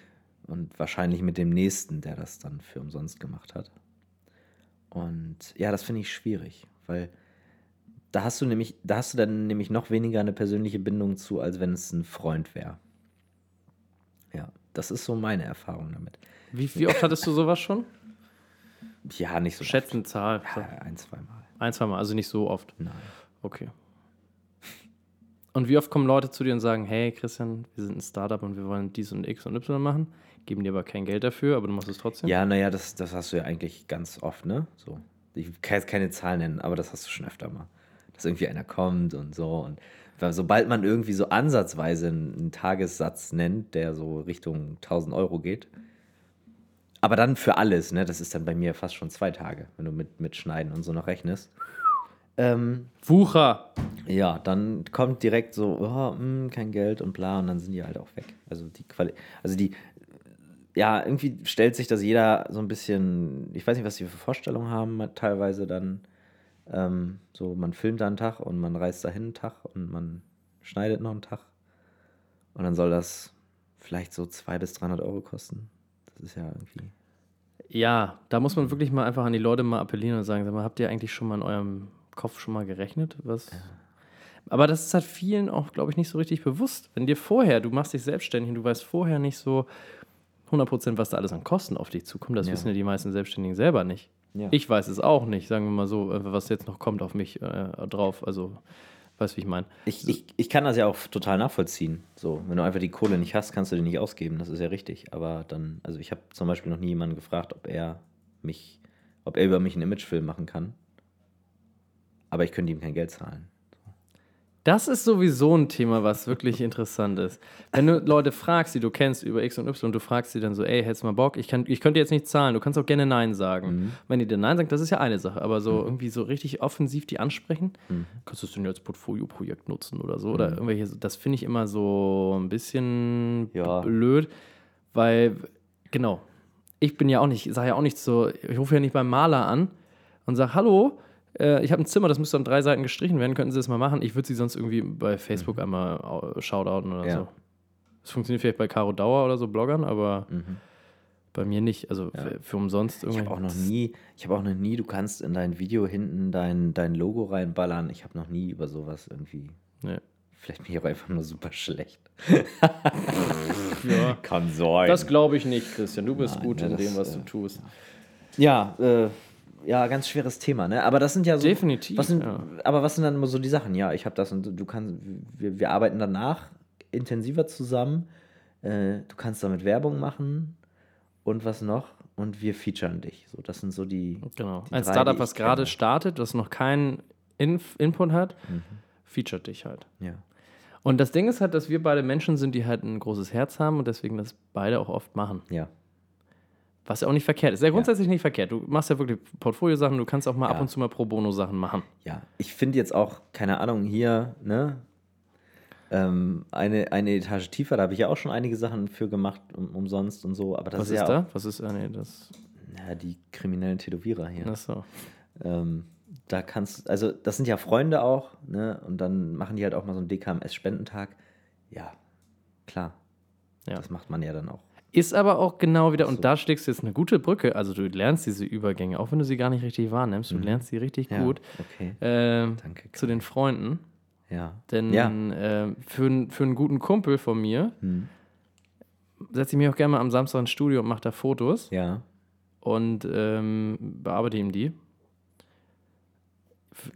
Und wahrscheinlich mit dem nächsten, der das dann für umsonst gemacht hat. Und ja, das finde ich schwierig, weil da hast du nämlich, da hast du dann nämlich noch weniger eine persönliche Bindung zu, als wenn es ein Freund wäre. Ja, das ist so meine Erfahrung damit. Wie, wie oft hattest du sowas schon? Ja, nicht so Schätzen Zahl. oft. Ja, ein, zweimal. Ein, zweimal, also nicht so oft. Nein. Okay. Und wie oft kommen Leute zu dir und sagen, hey Christian, wir sind ein Startup und wir wollen dies und X und Y machen, geben dir aber kein Geld dafür, aber du machst es trotzdem? Ja, naja, das, das hast du ja eigentlich ganz oft, ne? So. Ich kann jetzt keine Zahlen nennen, aber das hast du schon öfter mal. Dass irgendwie einer kommt und so. Und sobald man irgendwie so ansatzweise einen, einen Tagessatz nennt, der so Richtung 1000 Euro geht, aber dann für alles, ne? Das ist dann bei mir fast schon zwei Tage, wenn du mit, mit Schneiden und so noch rechnest. Ähm, Wucher! ja, dann kommt direkt so, oh, mh, kein Geld und bla, und dann sind die halt auch weg. Also die Quali also die, ja, irgendwie stellt sich das jeder so ein bisschen, ich weiß nicht, was die für Vorstellungen haben, teilweise dann ähm, so, man filmt da einen Tag und man reist dahin einen Tag und man schneidet noch einen Tag und dann soll das vielleicht so 200 bis 300 Euro kosten. Das ist ja irgendwie, Ja, da muss man wirklich mal einfach an die Leute mal appellieren und sagen, sag mal, habt ihr eigentlich schon mal in eurem Kopf schon mal gerechnet? Was? Aber das ist halt vielen auch, glaube ich, nicht so richtig bewusst. Wenn dir vorher, du machst dich selbstständig und du weißt vorher nicht so 100%, was da alles an Kosten auf dich zukommt, das Ja. wissen ja die meisten Selbstständigen selber nicht. Ja. Ich weiß es auch nicht, sagen wir mal so, äh, was jetzt noch kommt auf mich äh, drauf. Also, weißt wie ich meine? Ich, ich, ich kann das ja auch total nachvollziehen. So, wenn du einfach die Kohle nicht hast, kannst du die nicht ausgeben. Das ist ja richtig. Aber dann, also ich habe zum Beispiel noch nie jemanden gefragt, ob er mich, ob er über mich einen Imagefilm machen kann. Aber ich könnte ihm kein Geld zahlen. Das ist sowieso ein Thema, was wirklich interessant ist. Wenn du Leute fragst, die du kennst über X und Y, und du fragst sie dann so, ey, hättest du mal Bock? Ich, kann, ich könnte jetzt nicht zahlen, du kannst auch gerne Nein sagen. Wenn die dir Nein sagen, das ist ja eine Sache, aber so irgendwie so richtig offensiv die ansprechen, kannst du es denn jetzt Portfolio-Projekt nutzen oder so? Oder irgendwelche, das finde ich immer so ein bisschen Ja. blöd, weil, genau, ich bin ja auch nicht, sage ja auch nicht so, ich rufe ja nicht beim Maler an und sage, hallo, äh, ich habe ein Zimmer, das müsste an drei Seiten gestrichen werden, könnten Sie das mal machen? Ich würde Sie sonst irgendwie bei Facebook einmal au- shoutouten oder Ja. so. Das funktioniert vielleicht bei Caro Dauer oder so Bloggern, aber bei mir nicht. Also für, für umsonst Ich irgendwie. habe auch noch nie, ich habe auch noch nie, du kannst in dein Video hinten dein, dein Logo reinballern. Ich habe noch nie über sowas irgendwie. Nee. Vielleicht bin ich auch einfach nur super schlecht. Ja. Kann sein. Das glaube ich nicht, Christian. Du bist Nein, gut ja, in das, dem, was äh, du tust. Ja, äh, ja, ganz schweres Thema, ne? Aber das sind ja so. Definitiv, Was sind, ja. Aber was sind dann immer so die Sachen? Ja, ich habe das und du kannst, wir, wir arbeiten danach intensiver zusammen. Äh, du kannst damit Werbung machen und was noch? Und wir featuren dich. So, das sind so die. Genau. die Ein drei, Startup, was gerade startet, das noch keinen Inf Input hat, Mhm. featuret dich halt. Ja. Und das Ding ist halt, dass wir beide Menschen sind, die halt ein großes Herz haben und deswegen das beide auch oft machen. Ja. Was ja auch nicht verkehrt ist. Ja grundsätzlich nicht verkehrt. Du machst ja wirklich Portfoliosachen, du kannst auch mal ab Ja. und zu mal Pro Bono Sachen machen. Ja. Ich finde jetzt auch, keine Ahnung, hier, ne? Ähm, eine, eine Etage tiefer, da habe ich ja auch schon einige Sachen für gemacht, um, umsonst und so. Aber das Was ist ist ja da? Auch, Was ist, ah, nee, das, ja, die kriminellen Tätowierer hier. achso. Ähm, da kannst also das sind ja Freunde auch, ne? Und dann machen die halt auch mal so einen DKMS-Spendentag. Ja, klar. Ja. Das macht man ja dann auch. Ist aber auch genau wieder, so. und da schlägst du jetzt eine gute Brücke, also du lernst diese Übergänge, auch wenn du sie gar nicht richtig wahrnimmst, du lernst sie richtig Mhm. Ja, gut okay. ähm, Danke, zu den Freunden. Ja. Denn ja. ähm, für, für einen guten Kumpel von mir Hm. setze ich mich auch gerne mal am Samstag ins Studio und mache da Fotos Ja. und ähm, bearbeite ihm die.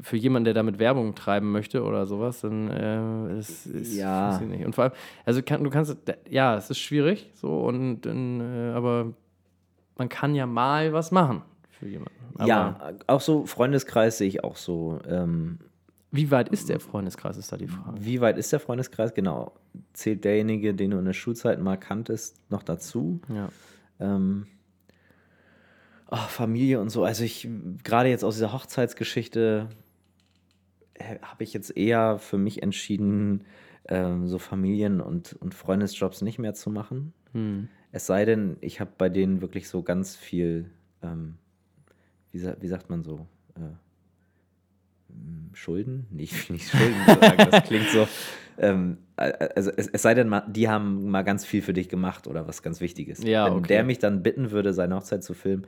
Für jemanden, der damit Werbung treiben möchte oder sowas, dann äh, ist, ist Ja. nicht. Und vor allem, also kann, du kannst, ja, es ist schwierig, so und dann, äh, aber man kann ja mal was machen für jemanden. Aber ja, auch so Freundeskreis sehe ich auch so. Ähm, Wie weit ist der Freundeskreis, ist da die Frage. wie weit ist der Freundeskreis? Genau. Zählt derjenige, den du in der Schulzeit mal kanntest, noch dazu? Ja. Ähm, ach, Familie und so. Also ich, gerade jetzt aus dieser Hochzeitsgeschichte, äh, habe ich jetzt eher für mich entschieden, ähm, so Familien- und, und Freundesjobs nicht mehr zu machen. Hm. Es sei denn, ich habe bei denen wirklich so ganz viel, ähm, wie, wie sagt man so, äh, m, Schulden? Nicht, nicht Schulden sagen, das klingt so. Ähm, also es, es sei denn, die haben mal ganz viel für dich gemacht oder was ganz Wichtiges. Ja, Wenn okay. der mich dann bitten würde, seine Hochzeit zu filmen,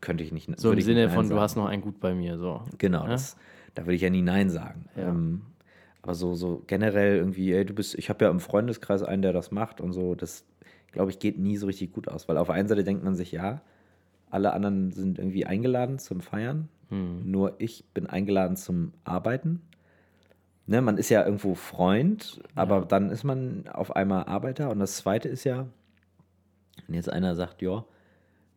könnte ich nicht. So im Sinne von, du hast noch ein Gut bei mir, so. Genau, Ja? das, da würde ich ja nie Nein sagen. Ja. Ähm, aber so, so generell irgendwie, ey, du bist, ich habe ja im Freundeskreis einen, der das macht und so, das, glaube ich, geht nie so richtig gut aus. Weil auf der einen Seite denkt man sich, ja, alle anderen sind irgendwie eingeladen zum Feiern, Hm. nur ich bin eingeladen zum Arbeiten. Ne, man ist ja irgendwo Freund, aber Ja. dann ist man auf einmal Arbeiter. Und das Zweite ist ja, wenn jetzt einer sagt, ja,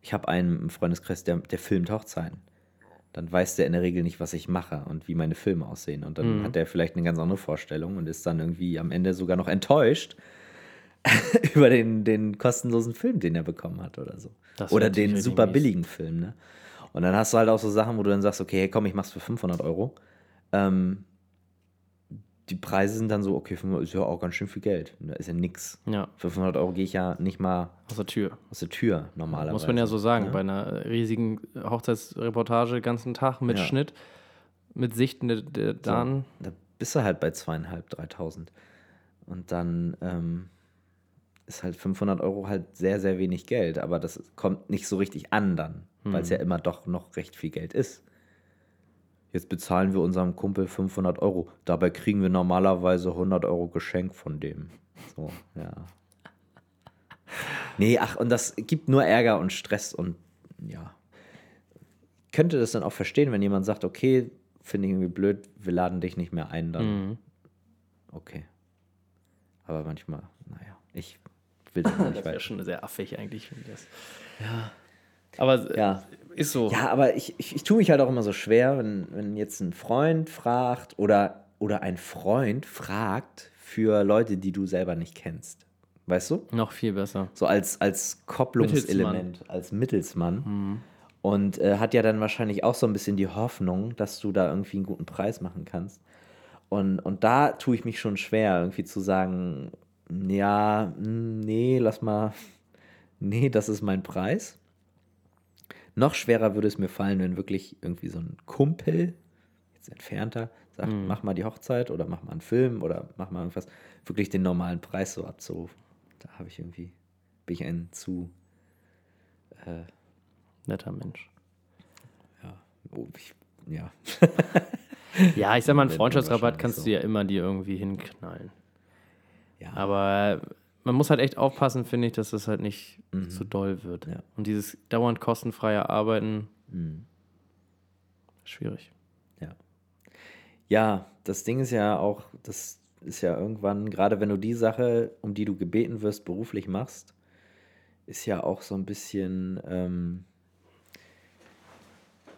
ich habe einen im Freundeskreis, der, der filmt Hochzeiten, dann weiß der in der Regel nicht, was ich mache und wie meine Filme aussehen. Und dann Mhm. hat der vielleicht eine ganz andere Vorstellung und ist dann irgendwie am Ende sogar noch enttäuscht über den, den kostenlosen Film, den er bekommen hat oder so. Das oder den super billigen Film. Ne? Und dann hast du halt auch so Sachen, wo du dann sagst, okay, hey, komm, ich mach's für 500 Euro. Ähm, die Preise sind dann so, okay, 500 ist ja auch ganz schön viel Geld. Da ist ja nix. Ja, Für 500 Euro gehe ich ja nicht mal aus der Tür. aus der Tür normalerweise. Muss man ja so sagen, ne? bei einer riesigen Hochzeitsreportage ganzen Tag mit Ja. Schnitt, mit Sichten der, der dann. Da bist du halt bei zweieinhalb, 3000. Und dann ähm, ist halt 500 Euro halt sehr, sehr wenig Geld. Aber das kommt nicht so richtig an dann, weil es ja immer doch noch recht viel Geld ist. Jetzt bezahlen wir unserem Kumpel 500 Euro. Dabei kriegen wir normalerweise 100 Euro Geschenk von dem. So, ja. Nee, ach, und das gibt nur Ärger und Stress und ja. Ich könnte das dann auch verstehen, wenn jemand sagt, okay, finde ich irgendwie blöd, wir laden dich nicht mehr ein, dann Mhm. okay. Aber manchmal, naja, ich will das nicht Das wäre schon sehr affig eigentlich, finde ich das. Ja. Aber Ja. ist so. Ja, aber ich, ich, ich tue mich halt auch immer so schwer, wenn, wenn jetzt ein Freund fragt oder, oder ein Freund fragt für Leute, die du selber nicht kennst. Weißt du? Noch viel besser. So als, als Kopplungselement, als Mittelsmann. Mhm. Und äh, hat ja dann wahrscheinlich auch so ein bisschen die Hoffnung, dass du da irgendwie einen guten Preis machen kannst. Und, und da tue ich mich schon schwer, irgendwie zu sagen, ja, mm, nee, lass mal, nee, das ist mein Preis. Noch schwerer würde es mir fallen, wenn wirklich irgendwie so ein Kumpel, jetzt entfernter, sagt, Mhm. mach mal die Hochzeit oder mach mal einen Film oder mach mal irgendwas, wirklich den normalen Preis so abzurufen. Da habe ich irgendwie, bin ich ein zu, Netter Mensch. oh, ich, ja, Ja, ich sag mal, einen Freundschaftsrabatt kannst so. du ja immer dir irgendwie hinknallen. ja. Aber man muss halt echt aufpassen, finde ich, dass das halt nicht zu doll wird. Mhm. Ja. Und dieses dauernd kostenfreie Arbeiten, Mhm. schwierig. Ja, das Ding ist ja auch, das ist ja irgendwann, gerade wenn du die Sache, um die du gebeten wirst, beruflich machst, ist ja auch so ein bisschen, ähm,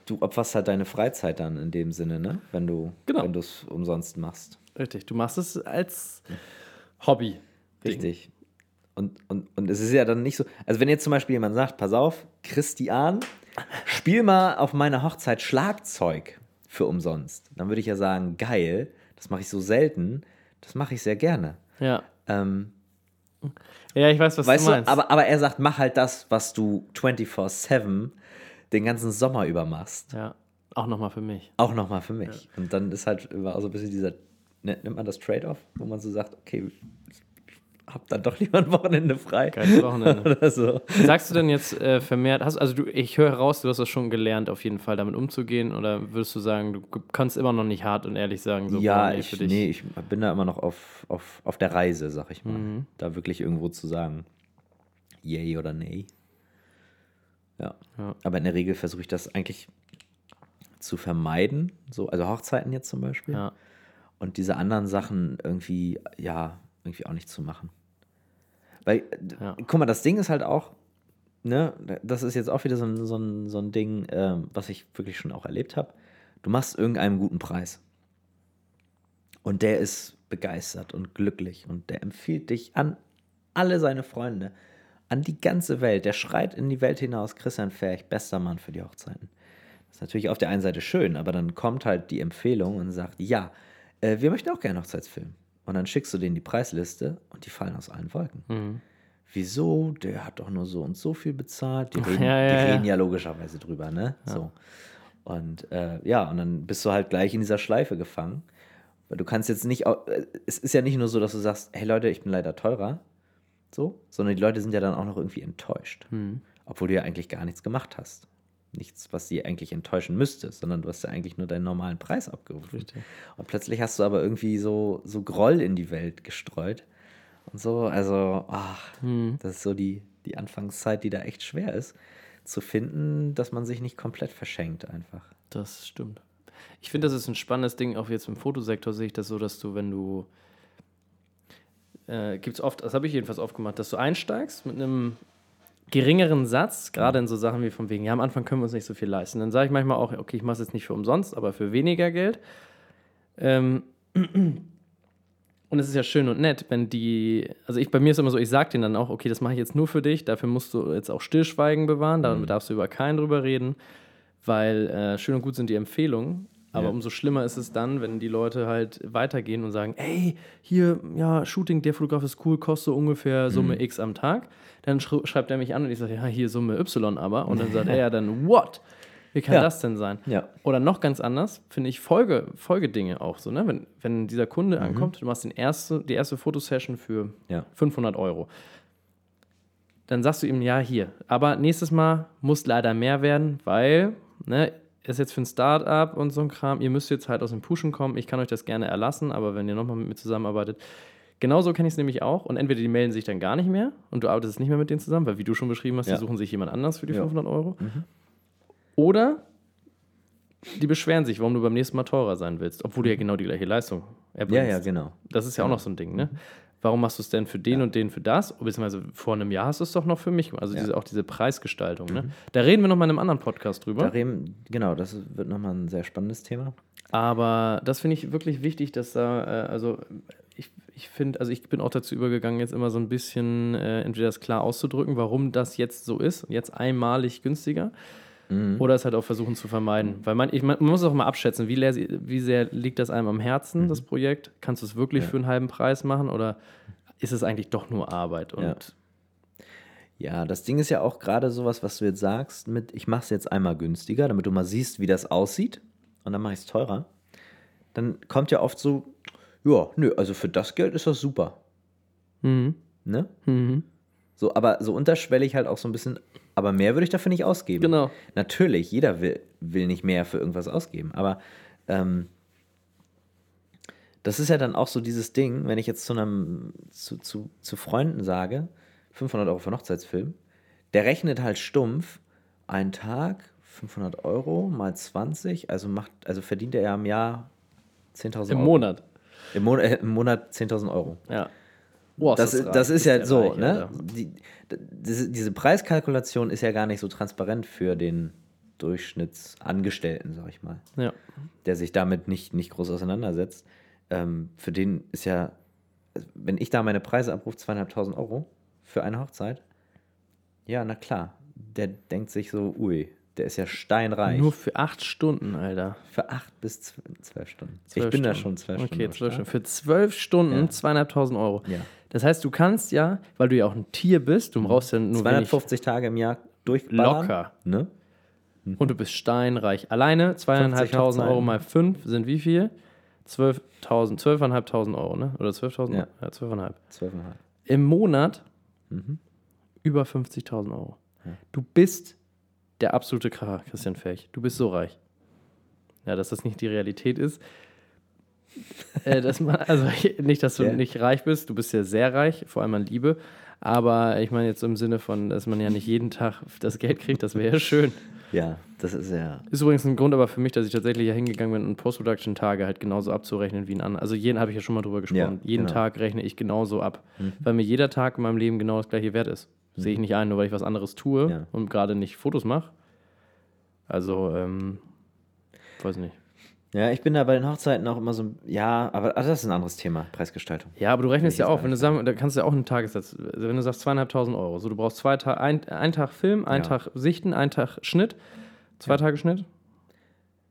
du opferst halt deine Freizeit dann in dem Sinne, ne? Wenn du Genau. wenn du es umsonst machst. Richtig, du machst es als Hobby. Richtig. Und, und, und es ist ja dann nicht so, also wenn jetzt zum Beispiel jemand sagt, pass auf, Christian, spiel mal auf meiner Hochzeit Schlagzeug für umsonst, dann würde ich ja sagen, geil, das mache ich so selten, Das mache ich sehr gerne. Ja. Ähm, Ja, ich weiß, was weißt du du, meinst. aber, aber er sagt, mach halt das, was du 24-7 den ganzen Sommer über machst. ja, auch nochmal für mich. Auch nochmal für mich. Und dann ist halt immer so ein bisschen dieser, ne- nennt man das Trade-off, wo man so sagt, okay, ich hab dann doch lieber ein Wochenende frei. Geiles Wochenende. Oder so. Sagst du denn jetzt äh, vermehrt, hast, also du, ich höre heraus, du hast das schon gelernt, auf jeden Fall damit umzugehen, oder würdest du sagen, du kannst immer noch nicht hart und ehrlich sagen, so, ja, ich, für dich? nee, ich bin da immer noch auf, auf, auf der Reise, sag ich mal. Mhm. Da wirklich irgendwo zu sagen, yay oder nee. Ja. Ja. Aber in der Regel versuche ich das eigentlich zu vermeiden. So, also Hochzeiten jetzt zum Beispiel. Ja. Und diese anderen Sachen irgendwie, ja, irgendwie auch nicht zu machen. Weil, d- Ja. guck mal, das Ding ist halt auch, ne, das ist jetzt auch wieder so ein, so ein, so ein Ding, ähm, was ich wirklich schon auch erlebt habe. Du machst irgendeinen guten Preis. Und der ist begeistert und glücklich und der empfiehlt dich an alle seine Freunde, an die ganze Welt. Der schreit in die Welt hinaus, Christian Ferch, bester Mann für die Hochzeiten. Das ist natürlich auf der einen Seite schön, aber dann kommt halt die Empfehlung und sagt, ja, äh, wir möchten auch gerne Hochzeitsfilm. Und dann schickst du denen die Preisliste und die fallen aus allen Wolken. Mhm. Wieso? Der hat doch nur so und so viel bezahlt. Die reden Ja, ja, die reden ja logischerweise drüber, ne? So. Und äh, ja, und dann bist du halt gleich in dieser Schleife gefangen. Weil du kannst jetzt nicht, äh, es ist ja nicht nur so, dass du sagst, hey Leute, ich bin leider teurer, so, sondern die Leute sind ja dann auch noch irgendwie enttäuscht. Mhm. Obwohl du ja eigentlich gar nichts gemacht hast. Nichts, was sie eigentlich enttäuschen müsste, sondern du hast ja eigentlich nur deinen normalen Preis abgerufen. Richtig. Und plötzlich hast du aber irgendwie so, so Groll in die Welt gestreut. Und so, also, ach, das ist so die, die Anfangszeit, die da echt schwer ist, zu finden, dass man sich nicht komplett verschenkt einfach. Das stimmt. Ich finde, das ist ein spannendes Ding, auch jetzt im Fotosektor sehe ich das so, dass du, wenn du, äh, gibt es oft, das habe ich jedenfalls oft gemacht, dass du einsteigst mit einem geringeren Satz, gerade in so Sachen wie von wegen, ja, am Anfang können wir uns nicht so viel leisten. Dann sage ich manchmal auch, okay, ich mache es jetzt nicht für umsonst, aber für weniger Geld. Ähm, und es ist ja schön und nett, wenn die, also ich bei mir ist immer so, ich sage denen dann auch, okay, das mache ich jetzt nur für dich, dafür musst du jetzt auch Stillschweigen bewahren, da darfst du über keinen drüber reden, weil äh, schön und gut sind die Empfehlungen, aber Ja. umso schlimmer ist es dann, wenn die Leute halt weitergehen und sagen, ey, hier, ja, Shooting, der Fotograf ist cool, kostet so ungefähr Summe X am Tag. Dann schreibt er mich an und ich sage, ja, hier Summe Y aber. Und dann sagt er ja dann, what? Wie kann Ja. das denn sein? Ja. Oder noch ganz anders, finde ich Folge, Folgedinge auch so, ne? Wenn, wenn dieser Kunde ankommt, du machst den erste, die erste Fotosession für Ja. 500 Euro. Dann sagst du ihm, ja, hier. Aber nächstes Mal muss leider mehr werden, weil, ne, ist jetzt für ein Start-up und so ein Kram, ihr müsst jetzt halt aus dem Pushen kommen. Ich kann euch das gerne erlassen, aber wenn ihr nochmal mit mir zusammenarbeitet, genauso kenne ich es nämlich auch. Und entweder die melden sich dann gar nicht mehr und du arbeitest nicht mehr mit denen zusammen, weil wie du schon beschrieben hast, Ja. die suchen sich jemand anders für die Ja. 500 Euro. Oder die beschweren sich, warum du beim nächsten Mal teurer sein willst, obwohl du ja genau die gleiche Leistung erbringst. Ja, ja, genau. Das ist ja auch noch so ein Ding, ne? Warum machst du es denn für den und den für das? Beziehungsweise vor einem Jahr hast du es doch noch für mich. Also Ja. diese, auch diese Preisgestaltung, ne? Da reden wir noch mal in einem anderen Podcast drüber. Da reden, genau, das wird nochmal ein sehr spannendes Thema. Aber das finde ich wirklich wichtig, dass da, äh, also ich, ich finde, also ich bin auch dazu übergegangen, jetzt immer so ein bisschen äh, entweder das klar auszudrücken, warum das jetzt so ist, jetzt einmalig günstiger. Oder es halt auch versuchen zu vermeiden. Weil man, ich, man muss auch mal abschätzen, wie, leer, wie sehr liegt das einem am Herzen, das Projekt? Kannst du es wirklich für einen halben Preis machen oder ist es eigentlich doch nur Arbeit? Und Ja. Ja, das Ding ist ja auch gerade sowas, was du jetzt sagst, mit ich mache es jetzt einmal günstiger, damit du mal siehst, wie das aussieht und dann mache ich es teurer. Dann kommt ja oft so, ja, nö, also für das Geld ist das super. Mhm. Ne? Mhm. So, aber so unterschwellig halt auch so ein bisschen, aber mehr würde ich dafür nicht ausgeben. Genau. Natürlich, jeder will, will nicht mehr für irgendwas ausgeben, aber ähm, das ist ja dann auch so dieses Ding, wenn ich jetzt zu einem, zu, zu, zu Freunden sage, 500 Euro für einen Hochzeitsfilm, der rechnet halt stumpf, einen Tag, 500 Euro mal 20, also macht, also verdient er ja im Jahr 10.000 Im Euro. Monat. Im Monat, äh, im Monat 10.000 Euro. Ja. Ist Das, ist, reich. das ist ja der so, reich, ne? Die, d- diese, Preiskalkulation ist ja gar nicht so transparent für den Durchschnittsangestellten, sag ich mal, Ja. der sich damit nicht, nicht groß auseinandersetzt. Ähm, für den ist ja, wenn ich da meine Preise abrufe, zweieinhalbtausend Euro für eine Hochzeit, ja, na klar, der denkt sich so, ui, Der ist ja steinreich. Nur für acht Stunden, Alter. für acht bis zw- zwölf Stunden. Zwölf ich bin da Stunden. schon zwölf Stunden. Okay, zwölf. Stunden. Für zwölf Stunden Ja. zweieinhalbtausend Euro. Ja. Das heißt, du kannst ja, weil du ja auch ein Tier bist, du brauchst ja nur wenig 250 Tage im Jahr durchballern. Locker. Ne? und du bist steinreich. Alleine zweieinhalbtausend Euro Hochzeiten. mal fünf sind wie viel? 12.000, 12.500 Euro, ne? Oder 12.000? Ja. Ja, 12.500. Zwölfeinhalb. Im Monat Mhm. über 50.000 Euro. Du bist der absolute Kracher, Christian Fähig. Du bist so reich. Ja, dass das nicht die Realität ist. Äh, dass man, also nicht, dass du Ja. nicht reich bist, du bist ja sehr reich, vor allem an Liebe. Aber ich meine jetzt im Sinne von, dass man ja nicht jeden Tag das Geld kriegt, das wäre ja schön. Ja, das ist ja. Ist übrigens ein Grund aber für mich, dass ich tatsächlich ja hingegangen bin und Post-Production-Tage halt genauso abzurechnen wie ein anderer. Also jeden habe ich ja schon mal drüber gesprochen. Ja, jeden genau. Tag rechne ich genauso ab. Weil mir jeder Tag in meinem Leben genau das gleiche wert ist. Sehe ich nicht ein, nur weil ich was anderes tue Ja. und gerade nicht Fotos mache. Also, ähm, weiß nicht. Ja, ich bin da bei den Hochzeiten auch immer so. ein- Ja, aber ah, das ist ein anderes Thema, Preisgestaltung. Ja, aber du rechnest ja auch, wenn du sagen, da kannst du ja auch einen Tagessatz, also wenn du sagst zweieinhalbtausend Euro, so du brauchst zwei Tage, ein, ein Tag Film, ein Ja. Tag Sichten, ein Tag Schnitt, zwei Tage Schnitt,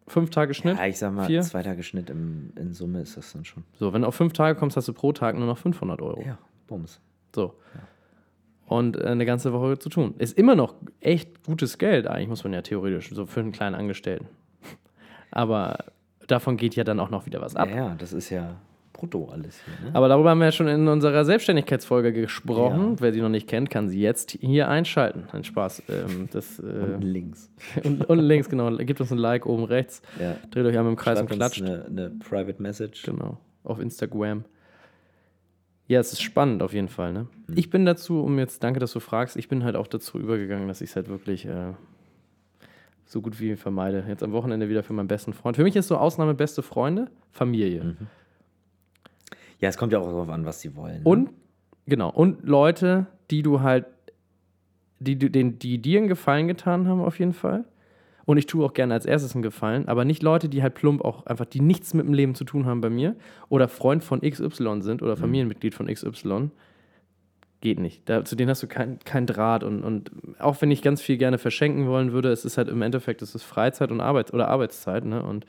fünf Tage Schnitt. Ja, ich sag mal, Vier? zwei Tage Schnitt im, in Summe ist das dann schon. So, wenn du auf fünf Tage kommst, hast du pro Tag nur noch 500 Euro. Ja, Bums. So. Und äh, eine ganze Woche zu tun. Ist immer noch echt gutes Geld, eigentlich muss man ja theoretisch, so für einen kleinen Angestellten. Aber davon geht ja dann auch noch wieder was ab. Ja, das ist ja brutto alles hier. Ne? Aber darüber haben wir ja schon in unserer Selbstständigkeitsfolge gesprochen. Ja. Wer sie noch nicht kennt, kann sie jetzt hier einschalten. Ein Spaß. Ähm, das, Und äh, links. und, und links, genau. Gebt uns ein Like oben rechts. Ja. Dreht euch einmal im Kreis Schreibt und klatscht. eine, eine Private Message. Genau, auf Instagram. Ja, es ist spannend auf jeden Fall. Ne? Hm. Ich bin dazu, um jetzt, danke, dass du fragst, ich bin halt auch dazu übergegangen, dass ich es halt wirklich äh, so gut wie vermeide. Jetzt am Wochenende wieder für meinen besten Freund. Für mich ist so Ausnahme beste Freunde, Familie. Mhm. Ja, es kommt ja auch darauf an, was sie wollen. ne? Und, genau, und Leute, die du halt, die, du- den, die dir einen Gefallen getan haben, auf jeden Fall. Und ich tue auch gerne als erstes einen Gefallen, aber nicht Leute, die halt plump auch einfach, die nichts mit dem Leben zu tun haben bei mir oder Freund von XY sind oder Familienmitglied von XY. Geht nicht. Da, zu denen hast du keinen kein Draht. Und, und auch wenn ich ganz viel gerne verschenken wollen würde, es ist halt im Endeffekt, es ist Freizeit und Arbeit oder Arbeitszeit. Ne? Und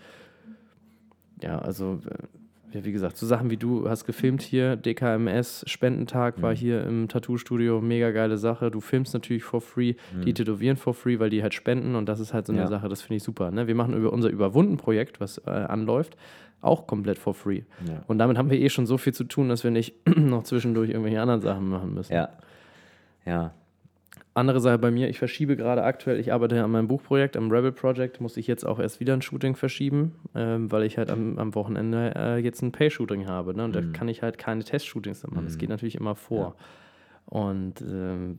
ja, also äh, ja, wie gesagt, so Sachen wie du hast gefilmt hier, DKMS, Spendentag war hier im Tattoo-Studio, mega geile Sache. Du filmst natürlich for free, die tätowieren for free, weil die halt spenden und das ist halt so eine Ja. Sache, das finde ich super. Ne? Wir machen über unser Überwunden-Projekt, was äh, anläuft, auch komplett for free. Ja. Und damit haben wir eh schon so viel zu tun, dass wir nicht noch zwischendurch irgendwelche anderen Sachen machen müssen. Ja. Ja. Andere Sache bei mir, ich verschiebe gerade aktuell, ich arbeite an meinem Buchprojekt, am Rebel Project, muss ich jetzt auch erst wieder ein Shooting verschieben, ähm, weil ich halt am, am Wochenende äh, jetzt ein Pay-Shooting habe. Ne? Und da kann ich halt keine Testshootings machen. Das geht natürlich immer vor. Und ähm,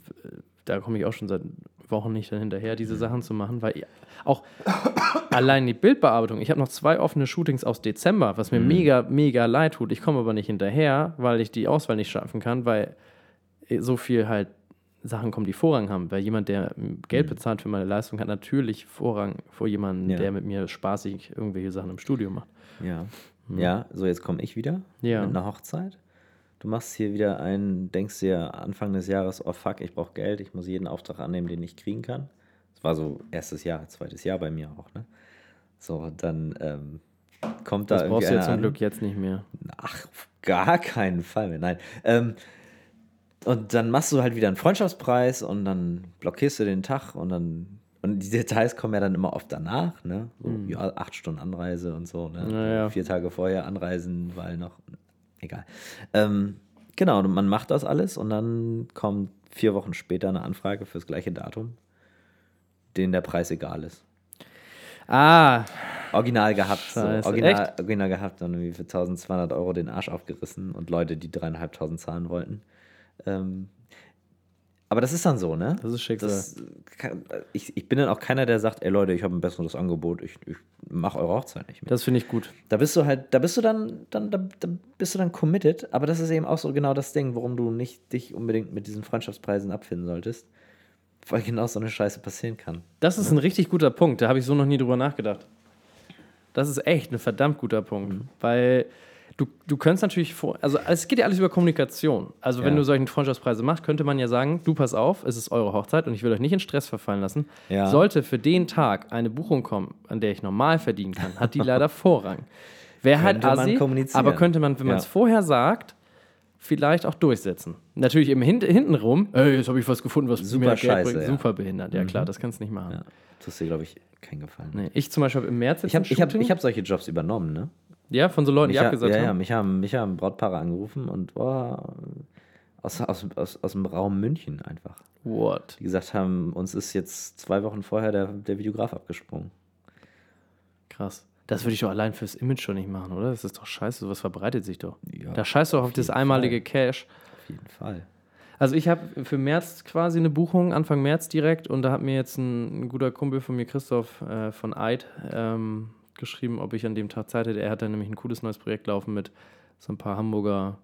da komme ich auch schon seit Wochen nicht hinterher, diese Sachen zu machen, weil auch allein die Bildbearbeitung, ich habe noch zwei offene Shootings aus Dezember, was mir mega, mega leid tut. Ich komme aber nicht hinterher, weil ich die Auswahl nicht schaffen kann, weil so viel halt Sachen kommen, die Vorrang haben. Weil jemand, der Geld bezahlt für meine Leistung, hat natürlich Vorrang vor jemandem, Ja. der mit mir spaßig irgendwelche Sachen im Studio macht. Ja. Ja, so jetzt komme ich wieder Ja. mit einer Hochzeit. Du machst hier wieder einen, denkst dir Anfang des Jahres, oh fuck, ich brauche Geld, ich muss jeden Auftrag annehmen, den ich kriegen kann. Das war so erstes Jahr, zweites Jahr bei mir auch, ne? So, dann ähm, kommt da Das irgendwie brauchst du jetzt einer zum an. Glück jetzt nicht mehr. Ach, auf gar keinen Fall mehr. Nein. Ähm, und dann machst du halt wieder einen Freundschaftspreis und dann blockierst du den Tag und dann. Und die Details kommen ja dann immer oft danach, ne? So, ja, acht Stunden Anreise und so, ne? Ja, ja. Vier Tage vorher anreisen, weil noch. Egal. Ähm, genau, und man macht das alles und dann kommt vier Wochen später eine Anfrage fürs gleiche Datum, denen der Preis egal ist. Ah, Original gehabt, so, original, original gehabt und irgendwie für 1200 Euro den Arsch aufgerissen und Leute, die dreieinhalbtausend zahlen wollten. Ähm, aber das ist dann so, ne? Das ist Schicksal. Das kann, ich, ich bin dann auch keiner, der sagt, ey Leute, ich habe ein besseres Angebot, ich, ich mache eure Hochzeit nicht mehr. das finde ich gut. Da bist du halt, da bist du dann, dann da, da bist du dann committed, aber das ist eben auch so genau das Ding, warum du nicht dich unbedingt mit diesen Freundschaftspreisen abfinden solltest. Weil genau so eine Scheiße passieren kann. Das ist ein richtig guter Punkt. Da habe ich so noch nie drüber nachgedacht. Das ist echt ein verdammt guter Punkt. Weil Du, du könntest natürlich vor, also es geht ja alles über Kommunikation. Also wenn Ja. du solchen Freundschaftspreise machst, könnte man ja sagen, du pass auf, es ist eure Hochzeit und ich will euch nicht in Stress verfallen lassen. Ja. Sollte für den Tag eine Buchung kommen, an der ich normal verdienen kann, hat die leider Vorrang. Wäre halt man assi, aber könnte man, wenn man Ja. es vorher sagt, vielleicht auch durchsetzen. Natürlich im Hin hintenrum, ey, jetzt habe ich was gefunden, was Super mir Geld scheiße, bringt. Mhm. Super behindert. Ja klar, das kannst du nicht machen. Ja. Tust dir, glaube ich, keinen Gefallen. Nee, ich zum Beispiel im März jetzt Ich habe hab, ich hab solche Jobs übernommen, ne? Ja, von so Leuten, die Mich ha- abgesagt ja, ja, haben. mich haben, mich haben Brautpaare angerufen und boah, aus, aus, aus, aus dem Raum München einfach. What? Die gesagt haben, uns ist jetzt zwei Wochen vorher der, der Videograf abgesprungen. Krass. Das würde ich doch allein fürs Image schon nicht machen, oder? Das ist doch scheiße, sowas verbreitet sich doch. Ja, da scheißt du auf das jeden einmalige Cash. Auf jeden Fall. Also ich habe für März quasi eine Buchung, Anfang März direkt, und da hat mir jetzt ein, ein guter Kumpel von mir, Christoph äh, von Eid, ähm, geschrieben, ob ich an dem Tag Zeit hätte. Er hat da nämlich ein cooles neues Projekt laufen mit so ein paar Hamburger,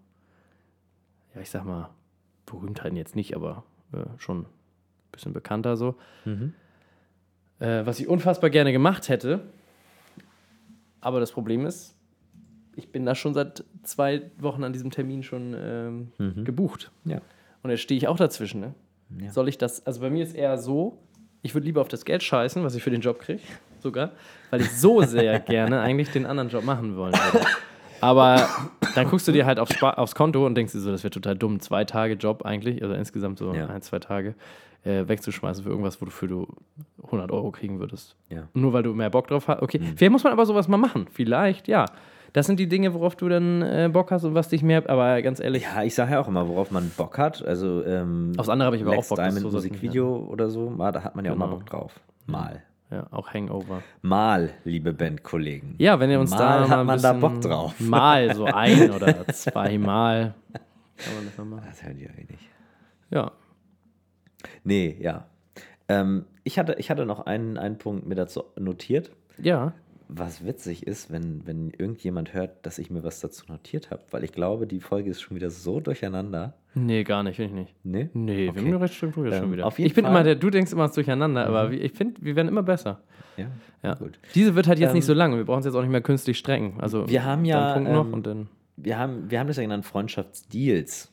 ja ich sag mal, Berühmtheiten jetzt nicht, aber äh, schon ein bisschen bekannter so. Äh, was ich unfassbar gerne gemacht hätte. Aber das Problem ist, ich bin da schon seit zwei Wochen an diesem Termin schon ähm, gebucht. Ja. Und jetzt stehe ich auch dazwischen. Ne? Ja. Soll ich das, also bei mir ist eher so, ich würde lieber auf das Geld scheißen, was ich für den Job kriege, sogar, weil ich so sehr gerne eigentlich den anderen Job machen wollen würde. Aber dann guckst du dir halt aufs, aufs Konto und denkst dir so, das wäre total dumm, zwei Tage Job eigentlich, also insgesamt so Ja. ein, zwei Tage, äh, wegzuschmeißen für irgendwas, wofür du 100 Euro kriegen würdest. Ja. Nur weil du mehr Bock drauf hast. Okay, vielleicht muss man aber sowas mal machen. Vielleicht, ja. Das sind die Dinge, worauf du dann äh, Bock hast und was dich mehr, aber ganz ehrlich, Ja, ich sage ja auch immer, worauf man Bock hat. Also, ähm, Aufs andere habe ich aber Lex auch Bock, Diamond so Musikvideo oder so, da hat man ja auch Genau. mal Bock drauf. Mal. Ja, auch Hangover. Mal, liebe Bandkollegen. Ja, wenn ihr uns Mal da hat mal ein man da Bock drauf. Mal so ein oder zweimal. Kann man das mal machen. Das hören die ja eh nicht. Ja. Nee, ja. Ähm, ich, hatte, ich hatte noch einen, einen Punkt mir dazu notiert. Ja. Was witzig ist, wenn, wenn irgendjemand hört, dass ich mir was dazu notiert habe, weil ich glaube, die Folge ist schon wieder so durcheinander. Nee, gar nicht, finde ich nicht. Nee? Nee, wir Okay. haben nur recht strukturiert Ähm, schon wieder. auf jeden ich bin Fall- Mhm. immer der, du denkst immer durcheinander, aber wie- ich finde, wir werden immer besser. Ja, Ja. gut. Diese wird halt jetzt Ähm, nicht so lang. Wir brauchen es jetzt auch nicht mehr künstlich strecken. Also Wir haben ja, Punkt noch ähm, und dann. Wir haben, wir haben das ja genannt Freundschaftsdeals.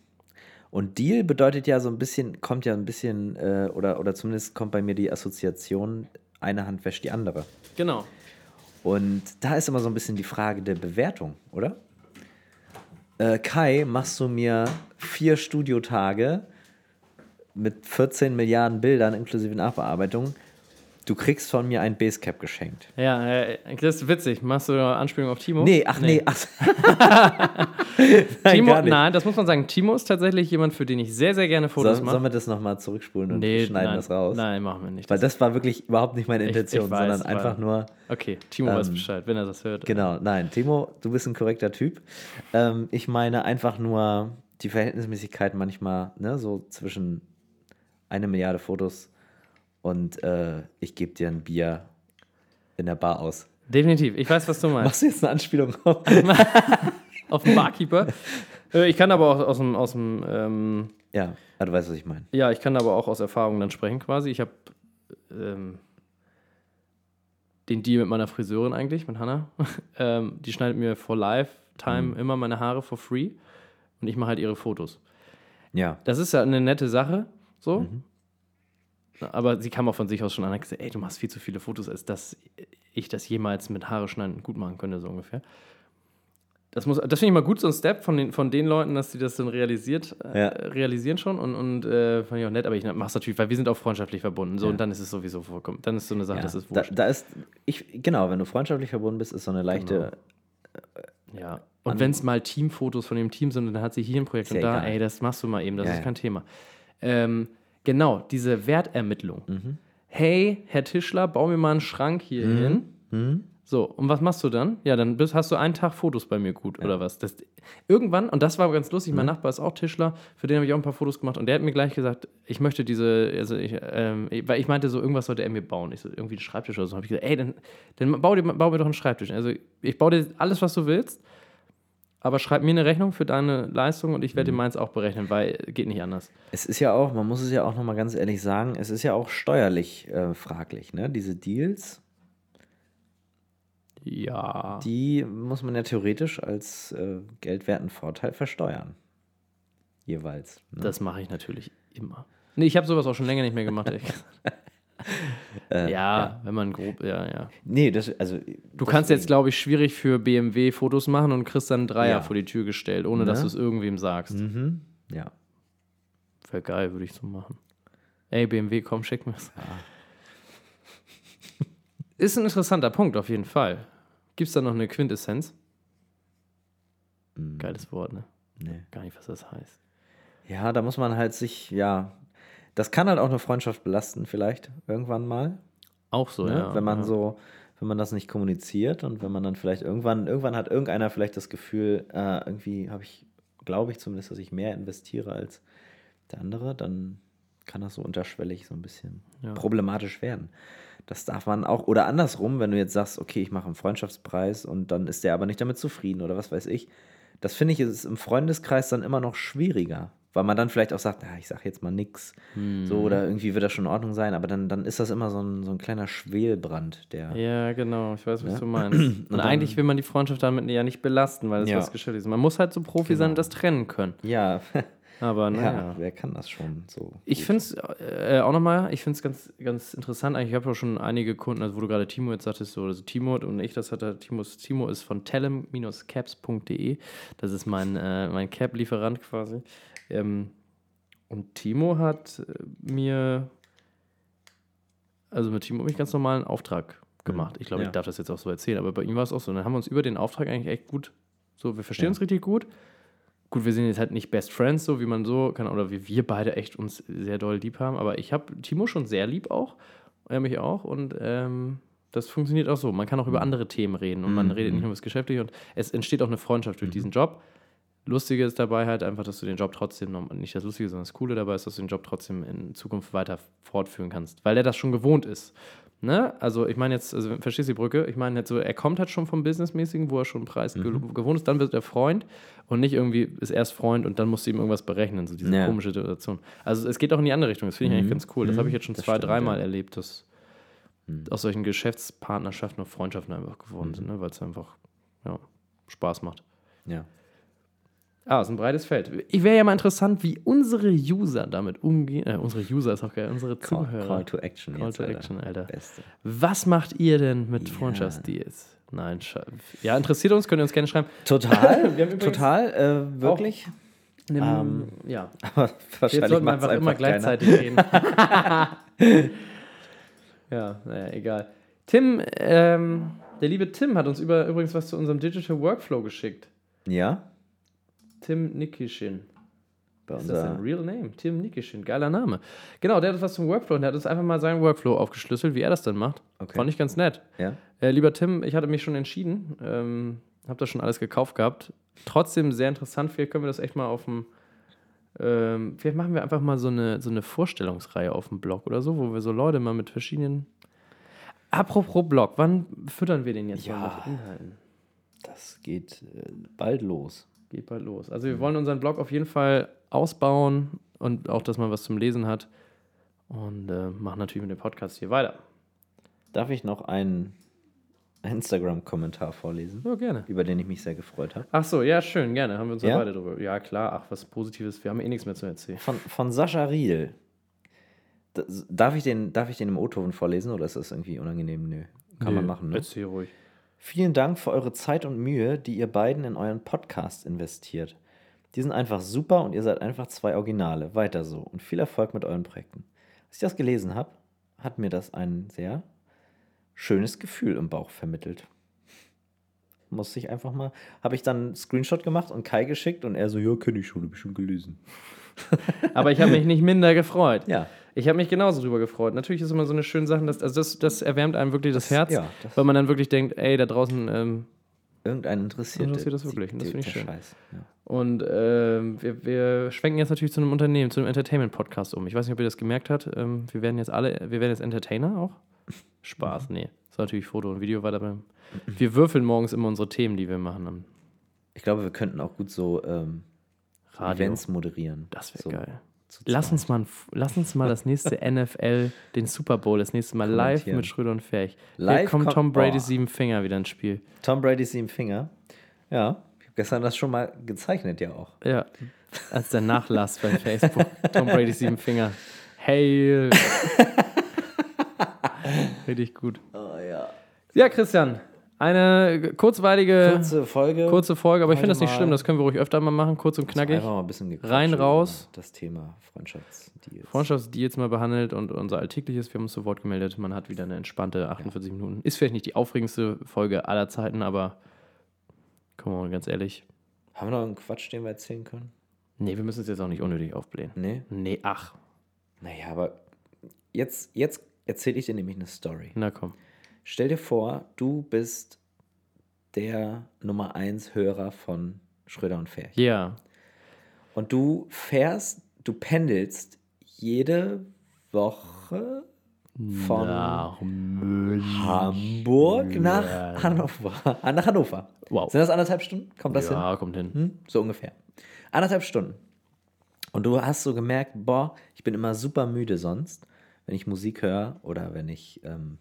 Und Deal bedeutet ja so ein bisschen, kommt ja ein bisschen, äh, oder, oder zumindest kommt bei mir die Assoziation, eine Hand wäscht die andere. Genau. Und da ist immer so ein bisschen die Frage der Bewertung, oder? Äh, Kai, machst du mir vier Studiotage mit 14 Milliarden Bildern inklusive Nachbearbeitung? Du kriegst von mir ein Basecap geschenkt. Ja, äh, das ist witzig. Machst du eine Anspielung auf Timo? Nee, ach nee, ach. Timo, gar nicht. nein, das muss man sagen. Timo ist tatsächlich jemand, für den ich sehr, sehr gerne Fotos Soll, mache. sollen wir das nochmal zurückspulen und Nee, schneiden nein, das raus? Nein, machen wir nicht. Weil das war wirklich überhaupt nicht meine Ich- Intention, ich weiß, sondern einfach nur, okay, Timo weiß Ähm, Bescheid, wenn er das hört. genau, nein, Timo, du bist ein korrekter Typ. Ähm, ich meine einfach nur die Verhältnismäßigkeit manchmal, ne, so zwischen eine Milliarde Fotos und äh, ich gebe dir ein Bier in der Bar aus. Definitiv. Ich weiß, was du meinst. Machst du jetzt eine Anspielung auf? Auf den Barkeeper. äh, ich kann aber auch aus dem, aus dem ähm, ja, du weißt, was ich meine. ja, ich kann aber auch aus Erfahrung dann sprechen quasi. Ich habe ähm, den Deal mit meiner Friseurin eigentlich, mit Hannah. ähm, die schneidet mir for Lifetime Mhm. immer meine Haare for free und ich mache halt ihre Fotos. Ja, Das ist ja eine nette Sache, so. Mhm. Aber sie kam auch von sich aus schon an und hat gesagt, ey, du machst viel zu viele Fotos, als dass ich das jemals mit Haare schneiden gut machen könnte, so ungefähr. Das, muss, das finde ich mal gut, so ein Step von den, von den Leuten, dass sie das dann realisiert, äh, Ja. realisieren schon und, und äh, fand ich auch nett, aber ich mache es natürlich, weil wir sind auch freundschaftlich verbunden, so Ja. und dann ist es sowieso vollkommen, dann ist so eine Sache, ja. das ist da, wurscht. da ist, ich, genau, wenn du freundschaftlich verbunden bist, ist so eine leichte, Ja. Und wenn es mal Teamfotos von dem Team sind, dann hat sie hier ein Projekt und da, egal. ey, das machst du mal eben, das ist kein Thema. Ähm, genau, diese Wertermittlung. Mhm. Hey, Herr Tischler, bau mir mal einen Schrank hier hin. Mhm. So, und was machst du dann? Ja, dann bist, hast du einen Tag Fotos bei mir gut, oder was? Das, irgendwann, und das war ganz lustig, Mhm. mein Nachbar ist auch Tischler, für den habe ich auch ein paar Fotos gemacht und der hat mir gleich gesagt, ich möchte diese, also ich, ähm, weil ich meinte so, irgendwas sollte er mir bauen. Ich so, irgendwie einen Schreibtisch oder so. habe ich gesagt, ey, dann, dann bau, dir, bau mir doch einen Schreibtisch. Also ich baue dir alles, was du willst, aber schreib mir eine Rechnung für deine Leistung und ich Mhm. werde dir meins auch berechnen, weil geht nicht anders. Es ist ja auch, man muss es ja auch nochmal ganz ehrlich sagen, es ist ja auch steuerlich äh, fraglich, ne? Diese Deals. Ja. Die muss man ja theoretisch als äh, geldwerten Vorteil versteuern. Jeweils. Ne? Das mache ich natürlich immer. Nee, ich habe sowas auch schon länger nicht mehr gemacht. ehrlich gesagt. ja, wenn man grob, ja, ja. nee, das, also. Du kannst jetzt, glaube ich, schwierig für BMW Fotos machen und kriegst dann einen Dreier Ja. vor die Tür gestellt, ohne dass Ne? du es irgendwem sagst. Mhm. Ja. Wäre geil, würde ich so machen. Ey, BMW, komm, schick mir's. Ist ein interessanter Punkt, auf jeden Fall. Gibt es da noch eine Quintessenz? Geiles Wort, ne? Nee. Gar nicht, was das heißt. Ja, da muss man halt sich, ja. Das kann halt auch eine Freundschaft belasten, vielleicht irgendwann mal. Auch so, ne? ja. wenn man ja. so, wenn man das nicht kommuniziert und wenn man dann vielleicht irgendwann, irgendwann hat irgendeiner vielleicht das Gefühl, äh, irgendwie habe ich, glaube ich zumindest, dass ich mehr investiere als der andere, dann kann das so unterschwellig so ein bisschen Ja. problematisch werden. Das darf man auch, oder andersrum, wenn du jetzt sagst, okay, ich mache einen Freundschaftspreis und dann ist der aber nicht damit zufrieden oder was weiß ich. Das finde ich, ist im Freundeskreis dann immer noch schwieriger, weil man dann vielleicht auch sagt, ja, ich sage jetzt mal nix, Hm. so oder irgendwie wird das schon in Ordnung sein, aber dann, dann ist das immer so ein, so ein kleiner Schwelbrand, der. Ja, genau, ich weiß, was Ja. du meinst. Und, dann- eigentlich will man die Freundschaft damit ja nicht belasten, weil es Ja. was Geschäftliches ist. Man muss halt so Profi sein und das trennen können. Ja, Aber ja, naja. wer kann das schon so? Ich finde es äh, auch nochmal, ich finde es ganz, ganz interessant. Eigentlich habe ich auch schon einige Kunden, also wo du gerade Timo jetzt sagtest, so, also Timo und ich, das hat der Timo, Timo ist von telem-caps.de. Das ist mein, äh, mein Cap-Lieferant quasi. Ähm, und Timo hat äh, mir, also mit Timo habe ich ganz normal einen Auftrag gemacht. Ich glaube, Ja. ich darf das jetzt auch so erzählen, aber bei ihm war es auch so. Und dann haben wir uns über den Auftrag eigentlich echt gut, so, wir verstehen Ja. uns richtig gut. Gut, wir sind jetzt halt nicht Best Friends, so wie man so kann, oder wie wir beide echt uns sehr doll lieb haben, aber ich habe Timo schon sehr lieb auch, er mich auch und ähm, das funktioniert auch so. Man kann auch über andere Themen reden und man redet nicht nur über das Geschäftliche und es entsteht auch eine Freundschaft durch diesen Job. Lustige ist dabei halt einfach, dass du den Job trotzdem, noch- nicht das Lustige, sondern das Coole dabei ist, dass du den Job trotzdem in Zukunft weiter fortführen kannst, weil der das schon gewohnt ist. Ne? Also ich meine jetzt, also verstehst du die Brücke? Ich meine jetzt so, er kommt halt schon vom Businessmäßigen, wo er schon einen Preis ge gewohnt ist, dann wird er Freund und nicht irgendwie ist erst Freund und dann musst du ihm irgendwas berechnen, so diese Ja. komische Situation. Also es geht auch in die andere Richtung, das finde ich eigentlich ganz cool. Das habe ich jetzt schon Das zwei, dreimal ja. erlebt, dass aus solchen Geschäftspartnerschaften auch Freundschaften einfach geworden sind, ne? weil es einfach ja, Spaß macht. Ja. Ah, ist ein breites Feld. Ich wäre ja mal interessant, wie unsere User damit umgehen. Äh, unsere User ist auch geil, unsere Call, Zuhörer. Call to Action. Call jetzt, to Alter. Action, Alter. Beste. Was macht ihr denn mit Freundschaftsdeals? Nein, ja, interessiert uns, könnt ihr uns gerne schreiben. Total, total, äh, wirklich. Ähm, ja, Aber wahrscheinlich sollten wir macht's einfach immer keiner. gleichzeitig reden. ja, naja, egal. Tim, ähm, der liebe Tim hat uns über, übrigens was zu unserem Digital Workflow geschickt. Ja, Tim Nikishin. bei Ist das ein unserer, Real Name? Tim Nikishin, geiler Name. Genau, der hat was zum Workflow und der hat uns einfach mal seinen Workflow aufgeschlüsselt, wie er das dann macht. Okay. Fand ich ganz nett. ja, Äh, lieber Tim, ich hatte mich schon entschieden, ähm, habe das schon alles gekauft gehabt. Trotzdem sehr interessant, vielleicht können wir das echt mal auf dem, ähm, vielleicht machen wir einfach mal so eine, so eine Vorstellungsreihe auf dem Blog oder so, wo wir so Leute mal mit verschiedenen. Apropos Blog, wann füttern wir den jetzt Ja. mal mit Inhalten? das geht äh, bald los. Geht bald los. Also wir wollen unseren Blog auf jeden Fall ausbauen und auch, dass man was zum Lesen hat. Und äh, machen natürlich mit dem Podcast hier weiter. Darf ich noch einen Instagram-Kommentar vorlesen, Ja, gerne. über den ich mich sehr gefreut habe? Ach so, ja, schön, gerne. Haben wir uns ja beide drüber. Ja, klar, ach, was Positives. Wir haben eh nichts mehr zu erzählen. Von, von Sascha Riedel. Das, darf, ich den, darf ich den im O-Ton vorlesen oder ist das irgendwie unangenehm? Nö. Kann man Nee, machen, ne? Erzähl ruhig. Vielen Dank für eure Zeit und Mühe, die ihr beiden in euren Podcast investiert. Die sind einfach super und ihr seid einfach zwei Originale. Weiter so und viel Erfolg mit euren Projekten. Als ich das gelesen habe, hat mir das ein sehr schönes Gefühl im Bauch vermittelt. Muss ich einfach mal. Habe ich dann einen Screenshot gemacht und Kai geschickt und er so, ja, kenne ich schon, habe ich schon gelesen. Aber ich habe mich nicht minder gefreut. Ja. Ich habe mich genauso drüber gefreut. Natürlich ist immer so eine schöne Sache, dass, also das, das erwärmt einem wirklich das, Herz, ja, das- weil man dann wirklich denkt, ey, da draußen, ähm, Irgendeinen interessiert. Interessiert das wirklich, und das finde ich schön. Scheiß. Ja. und ähm, wir, wir schwenken jetzt natürlich zu einem Unternehmen, zu einem Entertainment-Podcast um. Ich weiß nicht, ob ihr das gemerkt habt. Ähm, wir werden jetzt alle, wir werden jetzt Entertainer auch. Spaß, nee. Das ist natürlich Foto und Video weiter beim. Wir würfeln morgens immer unsere Themen, die wir machen Ich glaube, wir könnten auch gut so ähm. Events moderieren. Das wäre so geil. Lass uns, mal, lass uns mal das nächste NFL, den Super Bowl, das nächste Mal live mit Schröder und Ferch. Hier Live kommt kommt- Tom Brady boah. sieben Finger wieder ins Spiel. Tom Brady sieben Finger. Ja, ich habe gestern das schon mal gezeichnet, ja auch. Ja, als der Nachlass bei Facebook. Tom Brady sieben Finger. Hey. Richtig gut. Oh ja. Ja, Christian, eine kurzweilige, kurze, Kurze Folge. Folge, aber ich finde das nicht schlimm, das können wir ruhig öfter mal machen, kurz und knackig. Einfach mal ein bisschen Rein, raus. Das Thema Freundschaftsdeals. Freundschaftsdeals mal behandelt und unser alltägliches, wir haben uns zu Wort gemeldet. Man hat wieder eine entspannte 48 Minuten. Ist vielleicht nicht die aufregendste Folge aller Zeiten, aber komm mal ganz ehrlich. Haben wir noch einen Quatsch, den wir erzählen können? Nee, wir müssen es jetzt auch nicht unnötig aufblähen. Nee. Nee, ach. Naja, aber jetzt, jetzt erzähle ich dir nämlich eine Story. Na komm. Stell dir vor, du bist der Nummer 1 Hörer von Schröder und Ferch. Ja. Und du fährst, du pendelst jede Woche von Nach. Hamburg nach Hannover. Ah, Nach Hannover. Wow. Sind das anderthalb Stunden? Kommt das hin? Ja, kommt hin. Hm? So ungefähr. Anderthalb Stunden. Und du hast so gemerkt, boah, ich bin immer super müde sonst, wenn ich Musik höre oder wenn ich, ähm,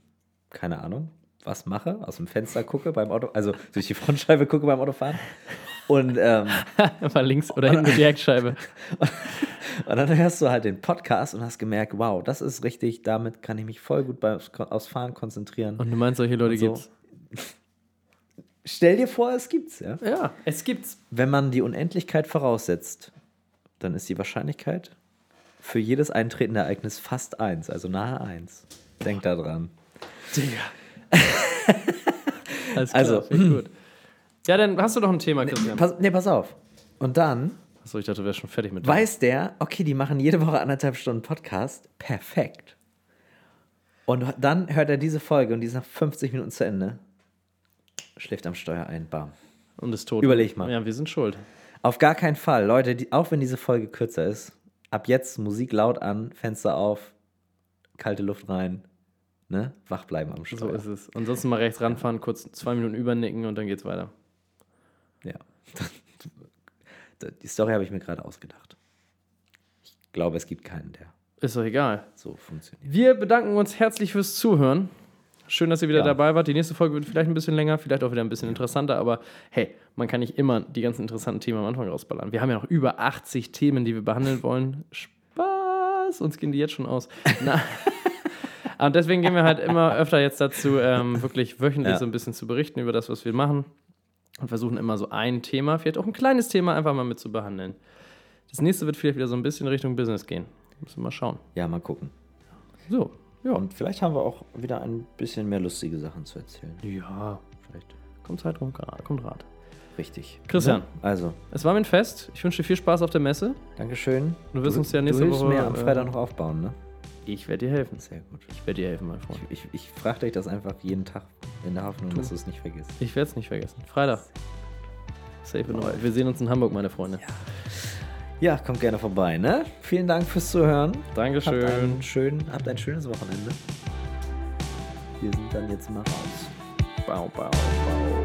keine Ahnung, was mache, aus dem Fenster gucke beim Auto, also durch die Frontscheibe gucke beim Autofahren. Und, ähm, Einfach links oder hinten die Heckscheibe. und dann hörst du halt den Podcast und hast gemerkt, wow, das ist richtig, damit kann ich mich voll gut beim, aufs Fahren konzentrieren. Und du meinst, solche Leute so. gibt's? Stell dir vor, es gibt's, ja. Ja, es gibt's. Wenn man die Unendlichkeit voraussetzt, dann ist die Wahrscheinlichkeit für jedes eintretende Ereignis fast eins, also nahe eins. Denk da dran. Alles klar, Also, ich gut. Ja, dann hast du doch ein Thema, Christian. Pass, nee, pass auf. Und dann Achso, ich dachte, du wärst schon fertig mit weiß der, okay, die machen jede Woche anderthalb Stunden Podcast. Perfekt. Und dann hört er diese Folge und die ist nach 50 Minuten zu Ende. Schläft am Steuer ein, bam. und ist tot. Überleg mal. Ja, wir sind schuld. Auf gar keinen Fall, Leute, die, auch wenn diese Folge kürzer ist, ab jetzt Musik laut an, Fenster auf, kalte Luft rein, ne? Wach bleiben am So Steuer. ist es. Ansonsten mal rechts ranfahren, kurz zwei Minuten übernicken und dann geht's weiter. Ja. Die Story habe ich mir gerade ausgedacht. Ich glaube, es gibt keinen, der Ist doch egal. so funktioniert. Wir bedanken uns herzlich fürs Zuhören. Schön, dass ihr wieder Ja. dabei wart. Die nächste Folge wird vielleicht ein bisschen länger, vielleicht auch wieder ein bisschen interessanter, aber hey, man kann nicht immer die ganzen interessanten Themen am Anfang rausballern. Wir haben ja noch über 80 Themen, die wir behandeln wollen. Spaß, uns gehen die jetzt schon aus. Na. Und deswegen gehen wir halt immer öfter jetzt dazu, ähm, wirklich wöchentlich Ja. so ein bisschen zu berichten über das, was wir machen. Und versuchen immer so ein Thema, vielleicht auch ein kleines Thema, einfach mal mit zu behandeln. Das nächste wird vielleicht wieder so ein bisschen Richtung Business gehen. Müssen wir mal schauen. Ja, mal gucken. So, ja. Und vielleicht haben wir auch wieder ein bisschen mehr lustige Sachen zu erzählen. Ja, Vielleicht. kommt Zeit rum, kommt Rat. Richtig. Christian. Ja, Also, Es war mir ein Fest. Ich wünsche dir viel Spaß auf der Messe. Dankeschön. Du wirst uns ja nächste du Woche, mir am äh, Freitag noch aufbauen, ne? Ich werde dir helfen. Sehr gut. Ich werde dir helfen, mein Freund. Ich, ich frage dich das einfach jeden Tag in der Hoffnung, dass du es nicht vergisst. Ich werde es nicht vergessen. Freitag. Safe and all. Wir sehen uns in Hamburg, meine Freunde. Ja, kommt gerne vorbei, ne? Vielen Dank fürs Zuhören. Habt Dankeschön. ein, schön, habt ein schönes Wochenende. Wir sind dann jetzt mal raus. Bau, bau, bau.